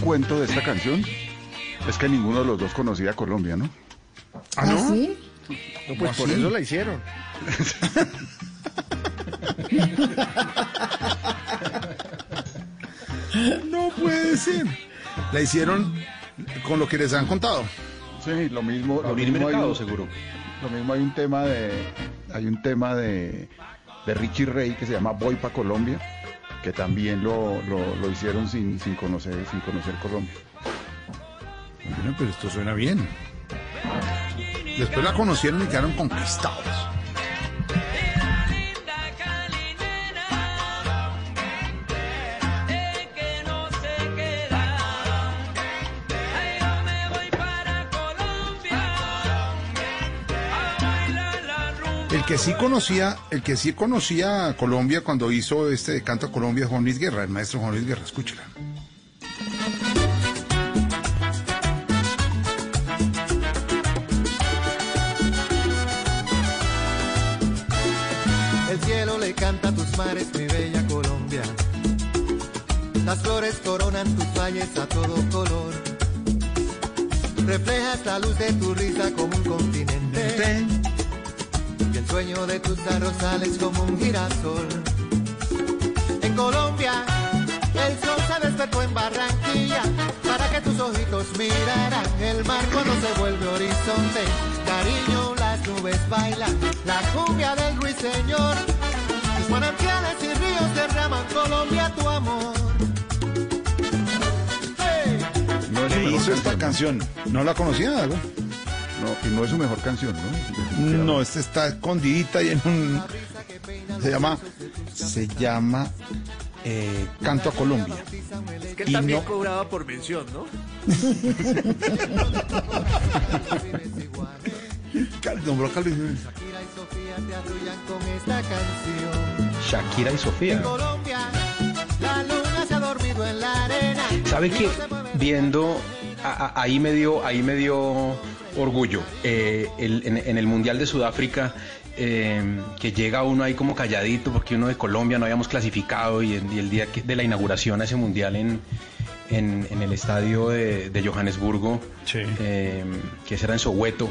Cuento de esta canción es que ninguno de los dos conocía Colombia, ¿no? ¿Ah, sí? No, pues por ¿Ah, sí? eso la hicieron. No puede ser. La hicieron con lo que les han contado. Sí, lo mismo. Lo mismo hay mercado, un- seguro. Lo mismo hay un tema de hay un tema de, de Richie Ray que se llama Voy pa Colombia, que también lo, lo, hicieron sin, sin conocer sin conocer Colombia. Bueno, pero esto suena bien. Después la conocieron y quedaron conquistados. El que sí conocía, el que sí conocía a Colombia cuando hizo este de canto a Colombia, Juan Luis Guerra, el maestro Juan Luis Guerra, escúchela. El cielo le canta a tus mares, mi bella Colombia. Las flores coronan tus valles a todo color. Reflejas la luz de tu risa como un continente. Sueño de tus arrozales como un girasol. En Colombia, el sol se despertó en Barranquilla para que tus ojitos miraran el mar cuando se vuelve horizonte. Cariño, las nubes bailan la cumbia del ruiseñor. Tus manantiales y ríos derraman Colombia tu amor. No es su ¿Qué mejor hizo esta canción? ¿No la conocía, Dago? No, y no es su mejor canción, ¿no? No, esta está escondidita y en un... Se llama... Se llama... eh, Canto a Colombia. Es que Y también no- cobraba por mención, ¿no? Nombró a Calvin. Shakira y Sofía te arrullan con esta canción. Shakira y En Sofía. Colombia, la luna se ha dormido en la arena. ¿Sabe qué? Viendo, a- a- ahí me dio, ahí me dio orgullo. Eh, el- en, en el Mundial de Sudáfrica, eh, que llega uno ahí como calladito, porque uno de Colombia no habíamos clasificado y, el- y el día de la inauguración a ese Mundial en, en- en el estadio de, de Johannesburgo, eh, que será en Soweto,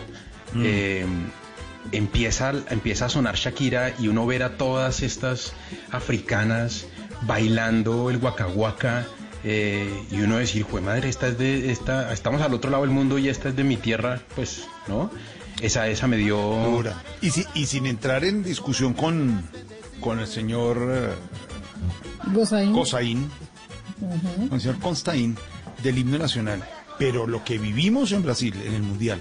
eh, empieza, empieza a sonar Shakira y uno ver a todas estas africanas bailando el waka, eh, y uno decir, jue madre, esta es de, esta, estamos al otro lado del mundo y esta es de mi tierra, pues, ¿no? Esa, esa me dio... Dura. Y, si- y sin entrar en discusión con, con el señor eh, Gozaín. Con el señor Constaín, del himno nacional. Pero lo que vivimos en Brasil, en el Mundial,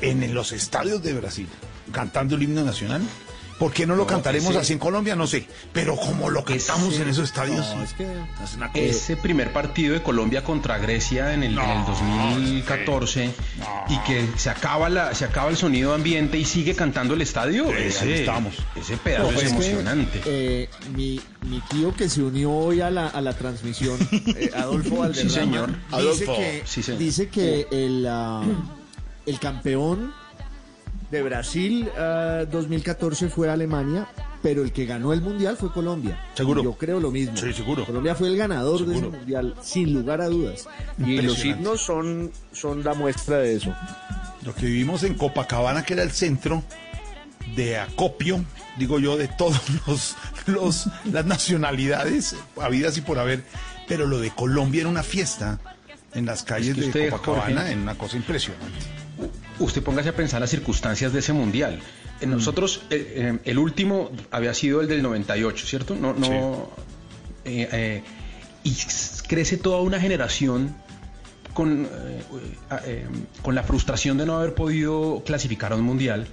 en los estadios de Brasil, cantando el himno nacional, ¿por qué no lo No, cantaremos ese- así en Colombia? No sé. Pero como lo cantamos Ese- en esos estadios, No, es que- es una cosa- Ese primer partido de Colombia contra Grecia en el, en el 2014 y que se acaba la se acaba el sonido ambiente y sigue cantando el estadio, ahí estamos. ese pedazo No, es pues que, emocionante. eh, mi, mi tío que se unió hoy a la, a la transmisión, eh, Adolfo Valderrama, Sí, señor. Dice, Adolfo. que, Sí, señor. dice que el, ah, el campeón de Brasil ah, 2014 fue Alemania, pero el que ganó el mundial fue Colombia. Seguro. Yo creo lo mismo. Sí, seguro. Colombia fue el ganador de ese Seguro. mundial, sin lugar a dudas. Y los himnos son, son la muestra de eso. Lo que vivimos en Copacabana, que era el centro de acopio, digo yo, de todos los, los las nacionalidades habidas y por haber, pero lo de Colombia era una fiesta en las calles que de Copacabana, Jorge, en una cosa impresionante. Usted póngase a pensar las circunstancias de ese mundial. Eh, Nosotros, eh, eh, el último había sido el del 98, ¿cierto? No, no. eh, eh, y crece toda una generación con, eh, con la frustración de no haber podido clasificar a un mundial.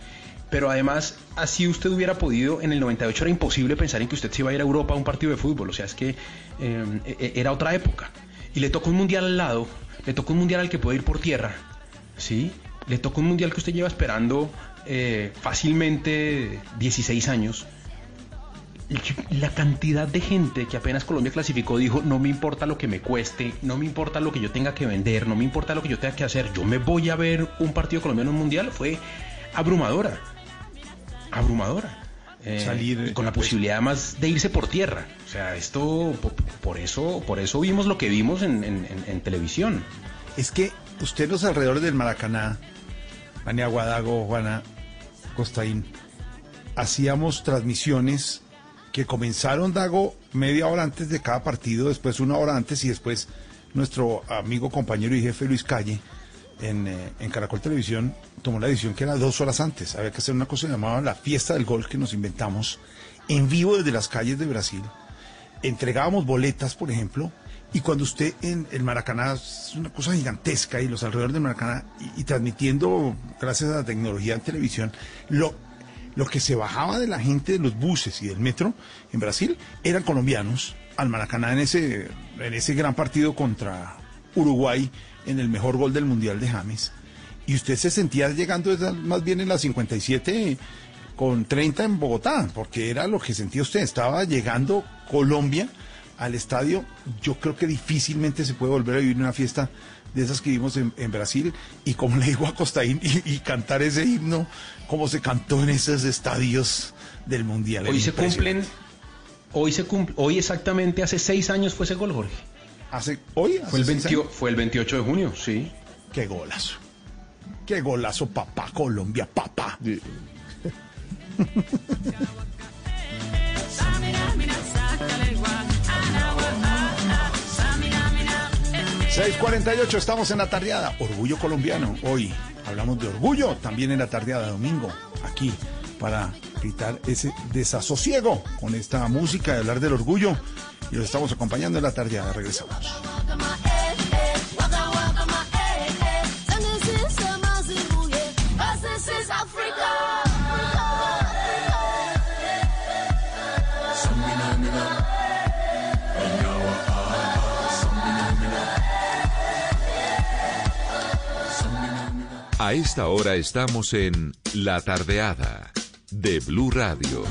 Pero además, así usted hubiera podido, en el 98 era imposible pensar en que usted se iba a ir a Europa a un partido de fútbol. O sea, es que eh, eh, era otra época. Y le tocó un mundial al lado, le tocó un mundial al que puede ir por tierra. ¿sí? Le tocó un mundial que usted lleva esperando eh, fácilmente 16 años. La cantidad de gente que apenas Colombia clasificó dijo, no me importa lo que me cueste, no me importa lo que yo tenga que vender, no me importa lo que yo tenga que hacer, yo me voy a ver un partido colombiano en un mundial, fue abrumadora, abrumadora. Eh, Salir, con la posibilidad más de irse por tierra. O sea, esto, por, eso, por eso vimos lo que vimos en, en- televisión. Es que usted los alrededores del Maracaná, Mania Guadago, Juana Costaín, hacíamos transmisiones que comenzaron, Dago, media hora antes de cada partido, después una hora antes y después nuestro amigo, compañero y jefe Luis Calle en, eh, en Caracol Televisión tomó la decisión que era dos horas antes. Había que hacer una cosa llamada la fiesta del gol que nos inventamos en vivo desde las calles de Brasil entregábamos boletas, por ejemplo, y cuando usted en el Maracaná es una cosa gigantesca y los alrededores del Maracaná y, transmitiendo gracias a la tecnología en televisión, lo, lo que se bajaba de la gente de los buses y del metro en Brasil eran colombianos al Maracaná en ese, en ese gran partido contra Uruguay en el mejor gol del Mundial de James. Y usted se sentía llegando más bien en la 57 con 30 en Bogotá, porque era lo que sentía usted. Estaba llegando Colombia al estadio. Yo creo que difícilmente se puede volver a vivir una fiesta de esas que vimos en, en Brasil. Y como le digo a Costaín, y, y cantar ese himno, como se cantó en esos estadios del Mundial. Hoy se cumplen, hoy se cumple, hoy exactamente hace seis años fue ese gol, Jorge. ¿Hace, ¿Hoy? Fue el, ¿Hace seis 20 años? fue el 28 de junio, sí. Qué golazo. Qué golazo, papá, Colombia, papá. 648, estamos en la tardeada. Orgullo colombiano. Hoy hablamos de orgullo, también en la tardeada, domingo, aquí, para quitar ese desasosiego con esta música de hablar del orgullo. Y los estamos acompañando en la tardeada. Regresamos. A esta hora estamos en La Tardeada de Blue Radio.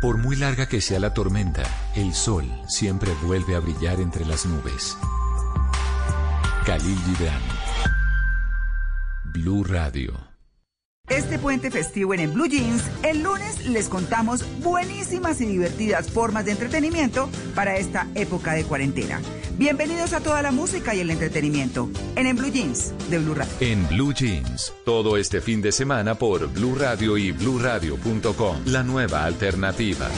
Por muy larga que sea la tormenta, el sol siempre vuelve a brillar entre las nubes. Khalil Gibran. Blue Radio. Este puente festivo en el Blue Jeans, el lunes les contamos buenísimas y divertidas formas de entretenimiento para esta época de cuarentena. Bienvenidos a toda la música y el entretenimiento en el Blue Jeans de Blue Radio. En Blue Jeans, todo este fin de semana por Blue Radio y bluradio.com, la nueva alternativa.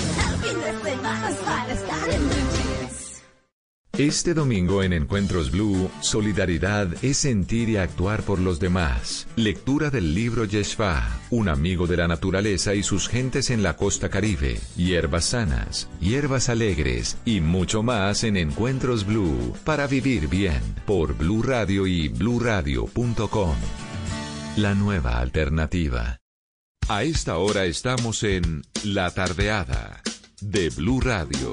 Este domingo en Encuentros Blue, solidaridad es sentir y actuar por los demás. Lectura del libro Yeshua, un amigo de la naturaleza y sus gentes en la costa caribe. Hierbas sanas, hierbas alegres y mucho más en Encuentros Blue para vivir bien por Blue Radio y bluradio.com. La nueva alternativa. A esta hora estamos en La Tardeada de Blue Radio.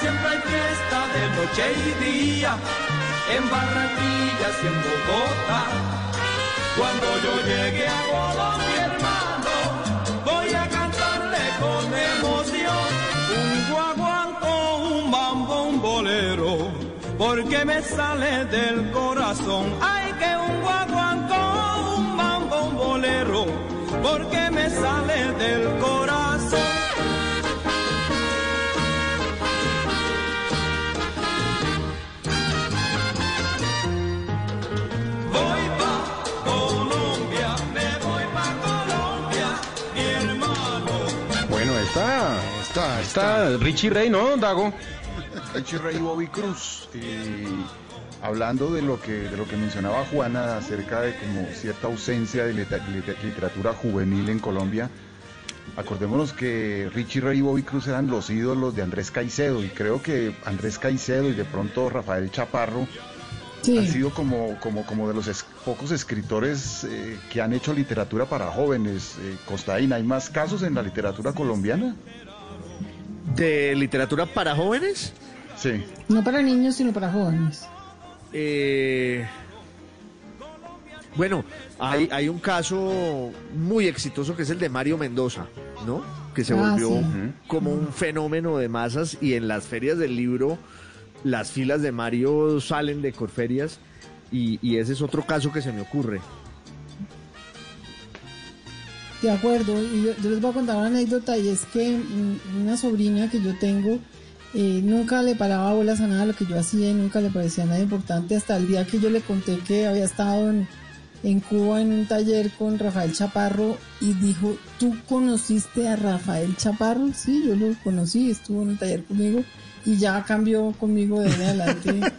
Siempre hay fiesta de noche y día, en Barranquilla y en Bogotá. Cuando yo llegue a Colombia, hermano, voy a cantarle con emoción un guaguanco, un mambo, un bolero, porque me sale del corazón. Ay, que un guaguanco, un mambo, un bolero, porque me sale del corazón. Está, está Richie Rey, ¿no, Dago? Richie Rey y Bobby Cruz. eh, hablando de lo que de lo que mencionaba Juana acerca de como cierta ausencia de literatura juvenil en Colombia. Acordémonos que Richie Ray y Bobby Cruz eran los ídolos de Andrés Caicedo y creo que Andrés Caicedo y de pronto Rafael Chaparro Sí. han sido como, como, como de los es- pocos escritores eh, que han hecho literatura para jóvenes. Eh, Costaína, ¿hay más casos en la literatura colombiana? ¿De literatura para jóvenes? Sí. No para niños, sino para jóvenes. Eh, bueno, hay, hay un caso muy exitoso que es el de Mario Mendoza, ¿no? Que se Ah, volvió sí. como un fenómeno de masas y en las ferias del libro las filas de Mario salen de Corferias y, y ese es otro caso que se me ocurre. De acuerdo, y yo, yo les voy a contar una anécdota y es que una sobrina que yo tengo eh, nunca le paraba bolas a nada de lo que yo hacía y nunca le parecía nada importante hasta el día que yo le conté que había estado en, en Cuba en un taller con Rafael Chaparro y dijo, ¿tú conociste a Rafael Chaparro? Sí, yo lo conocí, estuvo en un taller conmigo y ya cambió conmigo de adelante.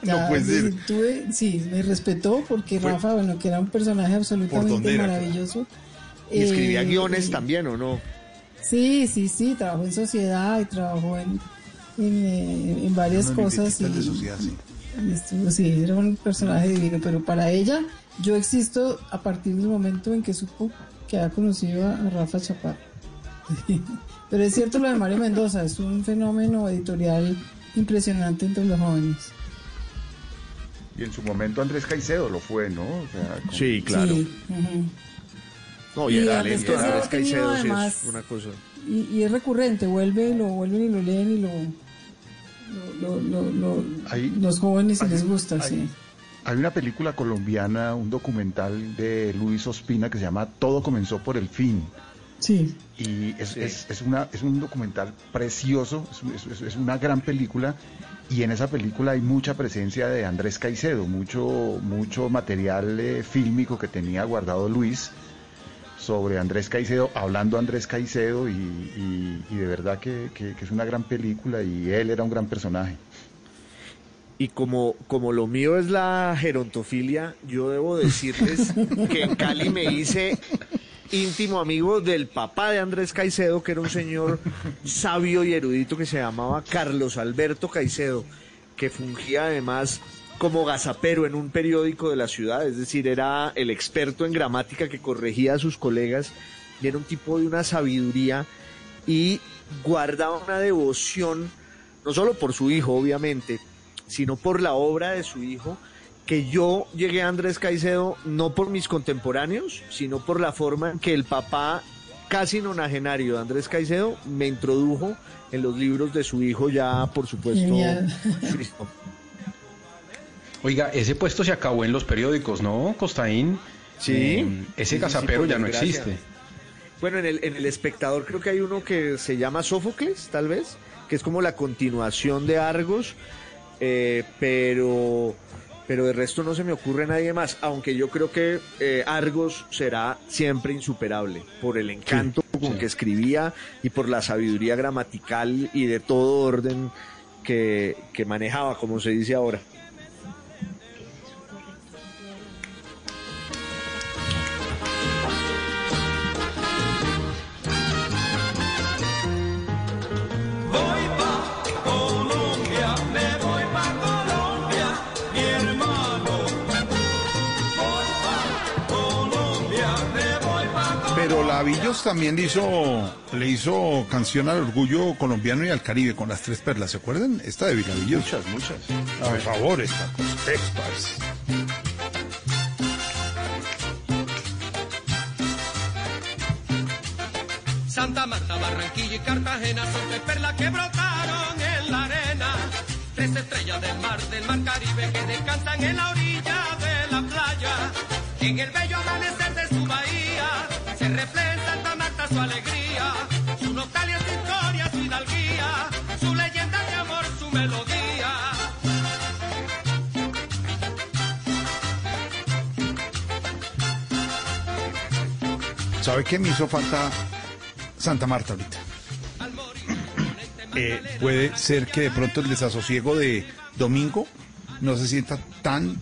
Ya, No puede ser. tuve- sí, me respetó porque Rafa, bueno, que era un personaje absolutamente era? Y escribía Eh, guiones y- también, ¿o no? Sí, sí, sí, trabajó en sociedad y trabajó en, en, eh, en varias cosas. Identitas de y- sociedad, sí. y estuvo, sí, era un personaje divino, pero para ella yo existo a partir del momento en que supo que ha conocido a, Rafa Chaparro. pero es cierto lo de Mario Mendoza, es un fenómeno editorial impresionante entre los jóvenes. Y en su momento Andrés Caicedo lo fue, ¿no? O sea, con- Sí, claro. Sí. No, y, Y el Andrés talento de Caicedo además- es una cosa. Y, y es recurrente, vuelve, lo vuelven y lo leen y lo, lo- lo- lo- lo- Ahí- los jóvenes y ahí- les gusta, ahí- sí. Hay una película colombiana, un documental de Luis Ospina que se llama Todo comenzó por el fin. Sí. Y es, es- es una, es un documental precioso, es, es- es una gran película. Y en esa película hay mucha presencia de Andrés Caicedo, mucho, mucho material eh, fílmico que tenía guardado Luis sobre Andrés Caicedo, hablando Andrés Caicedo y, y- y de verdad que, que- que es una gran película y él era un gran personaje. Y como, como lo mío es la gerontofilia, yo debo decirles que en Cali me hice íntimo amigo del papá de Andrés Caicedo, que era un señor sabio y erudito que se llamaba Carlos Alberto Caicedo, que fungía además como gazapero en un periódico de la ciudad, es decir, era el experto en gramática que corregía a sus colegas y era un tipo de una sabiduría y guardaba una devoción, no solo por su hijo, obviamente, sino por la obra de su hijo, que yo llegué a Andrés Caicedo no por mis contemporáneos, sino por la forma en que el papá casi nonagenario de Andrés Caicedo me introdujo en los libros de su hijo ya, por supuesto. Cristo. Oiga, ese puesto se acabó en los periódicos, ¿no, Costaín? Sí. Eh, ese sí, gazapero por ya no desgracia. existe. Bueno, en el, en el espectador creo que hay uno que se llama Sófocles, tal vez, que es como la continuación de Argos, eh, pero, pero de resto no se me ocurre nadie más, aunque yo creo que eh, Argos será siempre insuperable por el encanto con que escribía y por la sabiduría gramatical y de todo orden que, que manejaba, como se dice ahora. Lavillos también le hizo, le hizo canción al orgullo colombiano y al Caribe con las tres perlas, ¿se acuerdan? Esta de Vilavillos. Muchas, muchas. Por favor, esta cosa. Estas. Santa Marta, Barranquilla y Cartagena son tres perlas que brotaron en la arena. Tres estrellas del mar, del mar Caribe que descansan en la orilla de la playa. En el bello amanecer refleja en Santa Marta su alegría, su nostalgia, su historia, su hidalguía, su leyenda de amor, su melodía. ¿Sabe qué me hizo falta Santa Marta ahorita? Eh, puede ser que de pronto el desasosiego de domingo no se sienta tan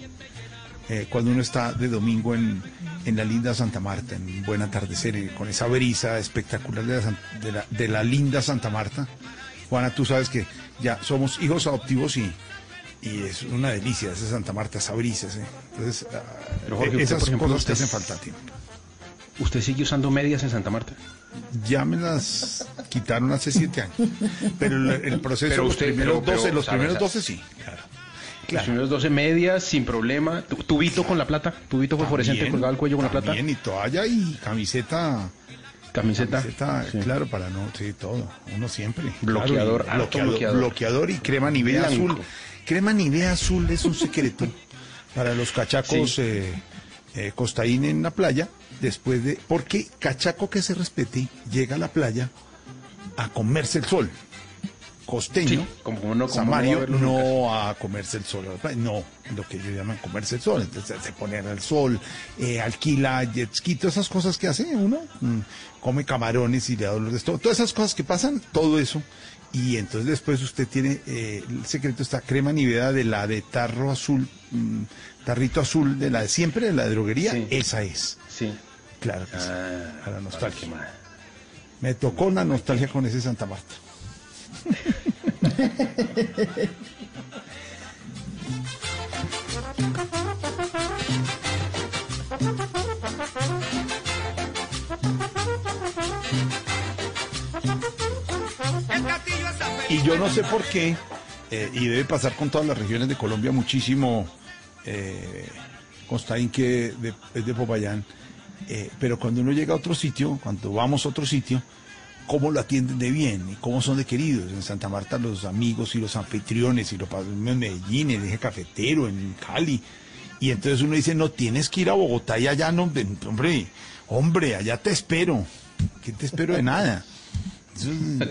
eh, cuando uno está de domingo en, en la linda Santa Marta, en un buen atardecer, eh, con esa brisa espectacular de la, San- de la- de la linda Santa Marta. Juana, tú sabes que ya somos hijos adoptivos y, y es una delicia esa Santa Marta, esa brisa. ¿sí? Entonces, ah, Pero, Jorge, eh, usted, esas por ejemplo, cosas te usted- hacen falta, tío. ¿Usted sigue usando medias en Santa Marta? Ya me las quitaron hace siete años. Pero el, el proceso, Pero los usted- primeros pero- 12, pero, los ¿sabe? primeros ¿sabe? 12 sí, claro. Los primeros 12 medias, sin problema. Tu- Tubito con la plata, tubito fosforescente colgado al cuello con la plata. También, y toalla y camiseta. Camiseta. Sí. claro, para no, sí, todo. Uno siempre. Bloqueador, claro, y bloqueador, bloqueador. bloqueador y crema Nivea Blanco. azul. Crema Nivea azul es un secreto para los cachacos Sí. eh, eh, costaín en la playa. Después de. Porque cachaco que se respete llega a la playa a comerse el sol. Costeño, Sí, como uno- como Samario, verlo no a comerse el sol, no, lo que ellos llaman comerse el sol, entonces se pone al sol, eh, alquila jet ski, todas esas cosas que hace uno, mm, come camarones y le da dolor de estómago, todas esas cosas que pasan, todo eso, y entonces después usted tiene, eh, el secreto está crema niveda de la de tarro azul, mm, tarrito azul, de la de siempre, de la droguería, esa es. Sí. Claro que sí, Ah, para nostalgia. Me tocó la nostalgia con ese Santa Marta. Y yo no sé por qué, eh, y debe pasar con todas las regiones de Colombia muchísimo, eh, que de- es de Popayán, eh, pero cuando uno llega a otro sitio, cuando vamos a otro sitio, cómo lo atienden de bien y cómo son de queridos. En Santa Marta los amigos y los anfitriones y los pa- en Medellín, en Eje Cafetero, en Cali. Y entonces uno dice, no, tienes que ir a Bogotá y allá, no, hombre, hombre, allá te espero. ¿Qué te espero de nada?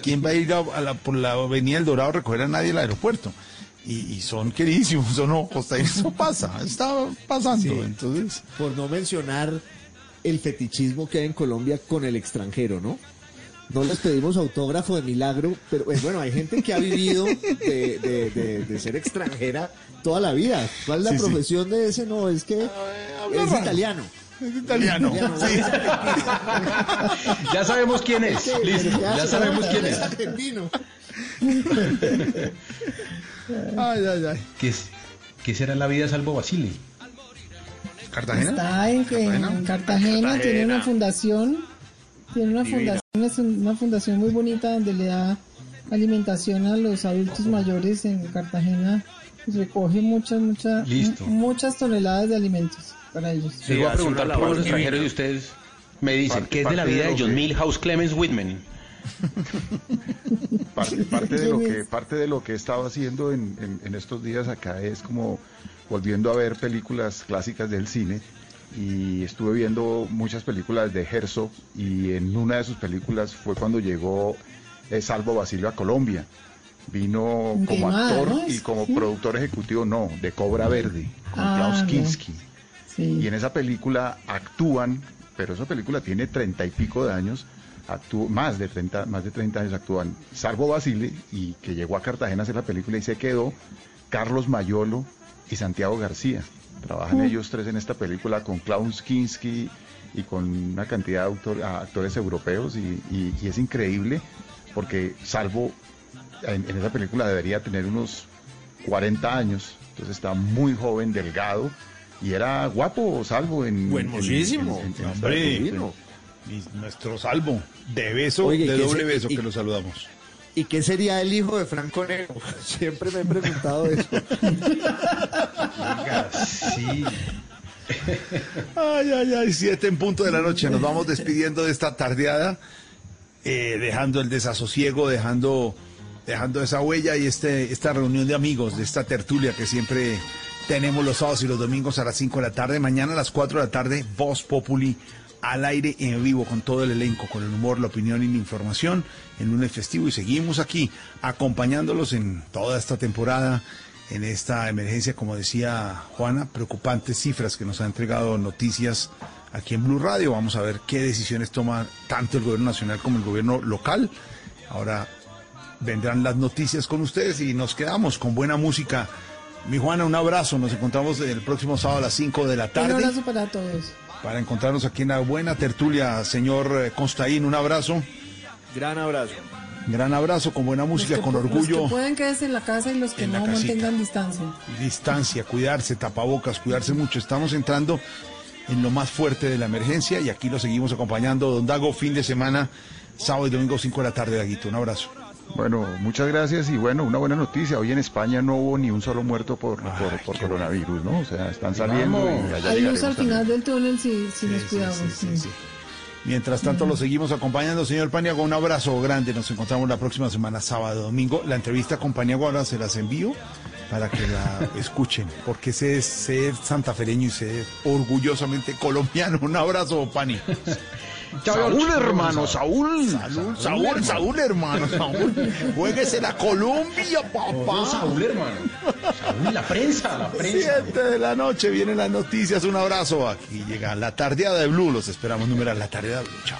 ¿Quién va a ir a, a la, por la Avenida El Dorado a recoger a nadie al aeropuerto? Y, y son queridísimos, eso no, Costa eso pasa, está pasando. Sí. Entonces, Por no mencionar el fetichismo que hay en Colombia con el extranjero, ¿no? No les pedimos autógrafo de milagro, pero eh, bueno, hay gente que ha vivido de, de- de- de ser extranjera toda la vida. ¿Cuál es la Sí, sí. profesión de ese? No, es que es italiano. es italiano. sí. Ya sabemos quién es. Listo. pero ¿qué Ya sabemos quién es. argentino. Ay, ay, ay. ¿Qué, qué será la vida salvo Basile? ¿Cartagena? Está en, en Cartagena, tiene una fundación, tiene una Divina. fundación, es una fundación muy bonita donde le da alimentación a los adultos mayores en Cartagena y recoge muchas, muchas, Listo. muchas toneladas de alimentos para ellos. Les voy a preguntar por los extranjeros y ustedes me dicen, Parte- ¿qué es de la vida de de John que- Milhouse Clemens Whitman? Parte, parte de lo ¿Quién que es? parte de lo que he estado haciendo en, en- en estos días acá es como volviendo a ver películas clásicas del cine y estuve viendo muchas películas de Herzog y en una de sus películas fue cuando llegó eh, Salvo Basilio a Colombia. Vino como actor y como productor ejecutivo, no, de Cobra Verde, con Ah, Klaus no. Kinski. Sí. Y en esa película actúan, pero esa película tiene treinta y pico de años, actú- más de 30, más de 30 años actúan Salvo Basile y que llegó a Cartagena a hacer la película y se quedó Carlos Mayolo y Santiago García. Trabajan Mm. ellos tres en esta película con Klaus Kinski y con una cantidad de autor- actores europeos y, y- y es increíble porque Salvo en, en esa película debería tener unos 40 años, entonces está muy joven, delgado y era guapo Salvo en... Buenísimo. en- en- en- en- Hombre, nuestro salvo, de beso, Oye, de ¿qué doble beso y- que lo saludamos. ¿Y qué sería el hijo de Franco Negro? Siempre me he preguntado eso. Sí. Ay, ay, ay, siete en punto de la noche. Nos vamos despidiendo de esta tardeada, eh, dejando el desasosiego, dejando, dejando esa huella y este, esta reunión de amigos, de esta tertulia que siempre tenemos los sábados y los domingos a las 5 de la tarde. Mañana a las 4 de la tarde, Voz Populi al aire en vivo con todo el elenco, con el humor, la opinión y la información en lunes festivo. Y seguimos aquí acompañándolos en toda esta temporada en esta emergencia, como decía Juana, preocupantes cifras que nos ha entregado noticias aquí en Blue Radio. Vamos a ver qué decisiones toma tanto el gobierno nacional como el gobierno local. Ahora vendrán las noticias con ustedes y nos quedamos con buena música. Mi Juana, un abrazo. Nos encontramos el próximo sábado a las 5 de la Un tarde abrazo para todos. Para encontrarnos aquí en la buena tertulia. Señor eh, Constaín, un abrazo. Gran abrazo. Gran abrazo con buena música, que con pu- Los orgullo. que pueden quedarse en la casa y los que no mantengan distancia. distancia, cuidarse, tapabocas, cuidarse mucho. Estamos entrando en lo más fuerte de la emergencia y aquí lo seguimos acompañando. Don Dago, fin de semana, sábado y domingo, 5 de la tarde, Daguito. Un abrazo. Bueno, muchas gracias y bueno, una buena noticia. Hoy en España no hubo ni un solo muerto por, por, por coronavirus, ¿no? O sea, están saliendo y allá Hay luz al también. final del túnel si, si nos cuidamos. sí. Mientras tanto, lo seguimos acompañando, señor Paniagua. Un abrazo grande. Nos encontramos la próxima semana, sábado, domingo. La entrevista con Paniagua ahora se las envío para que la escuchen, porque sé ser santafereño y ser orgullosamente colombiano. Un abrazo, Pani. Saúl, hermano, Saúl. Saúl, Saúl, Saúl, hermano, Saúl. Juéguese la Colombia, papá. Saúl, hermano. Saúl, la prensa, la prensa. Siete de la noche vienen las noticias. Un abrazo. Aquí llega la tardeada de Blue. Los esperamos. Numeral la tardeada de Blue. Chao.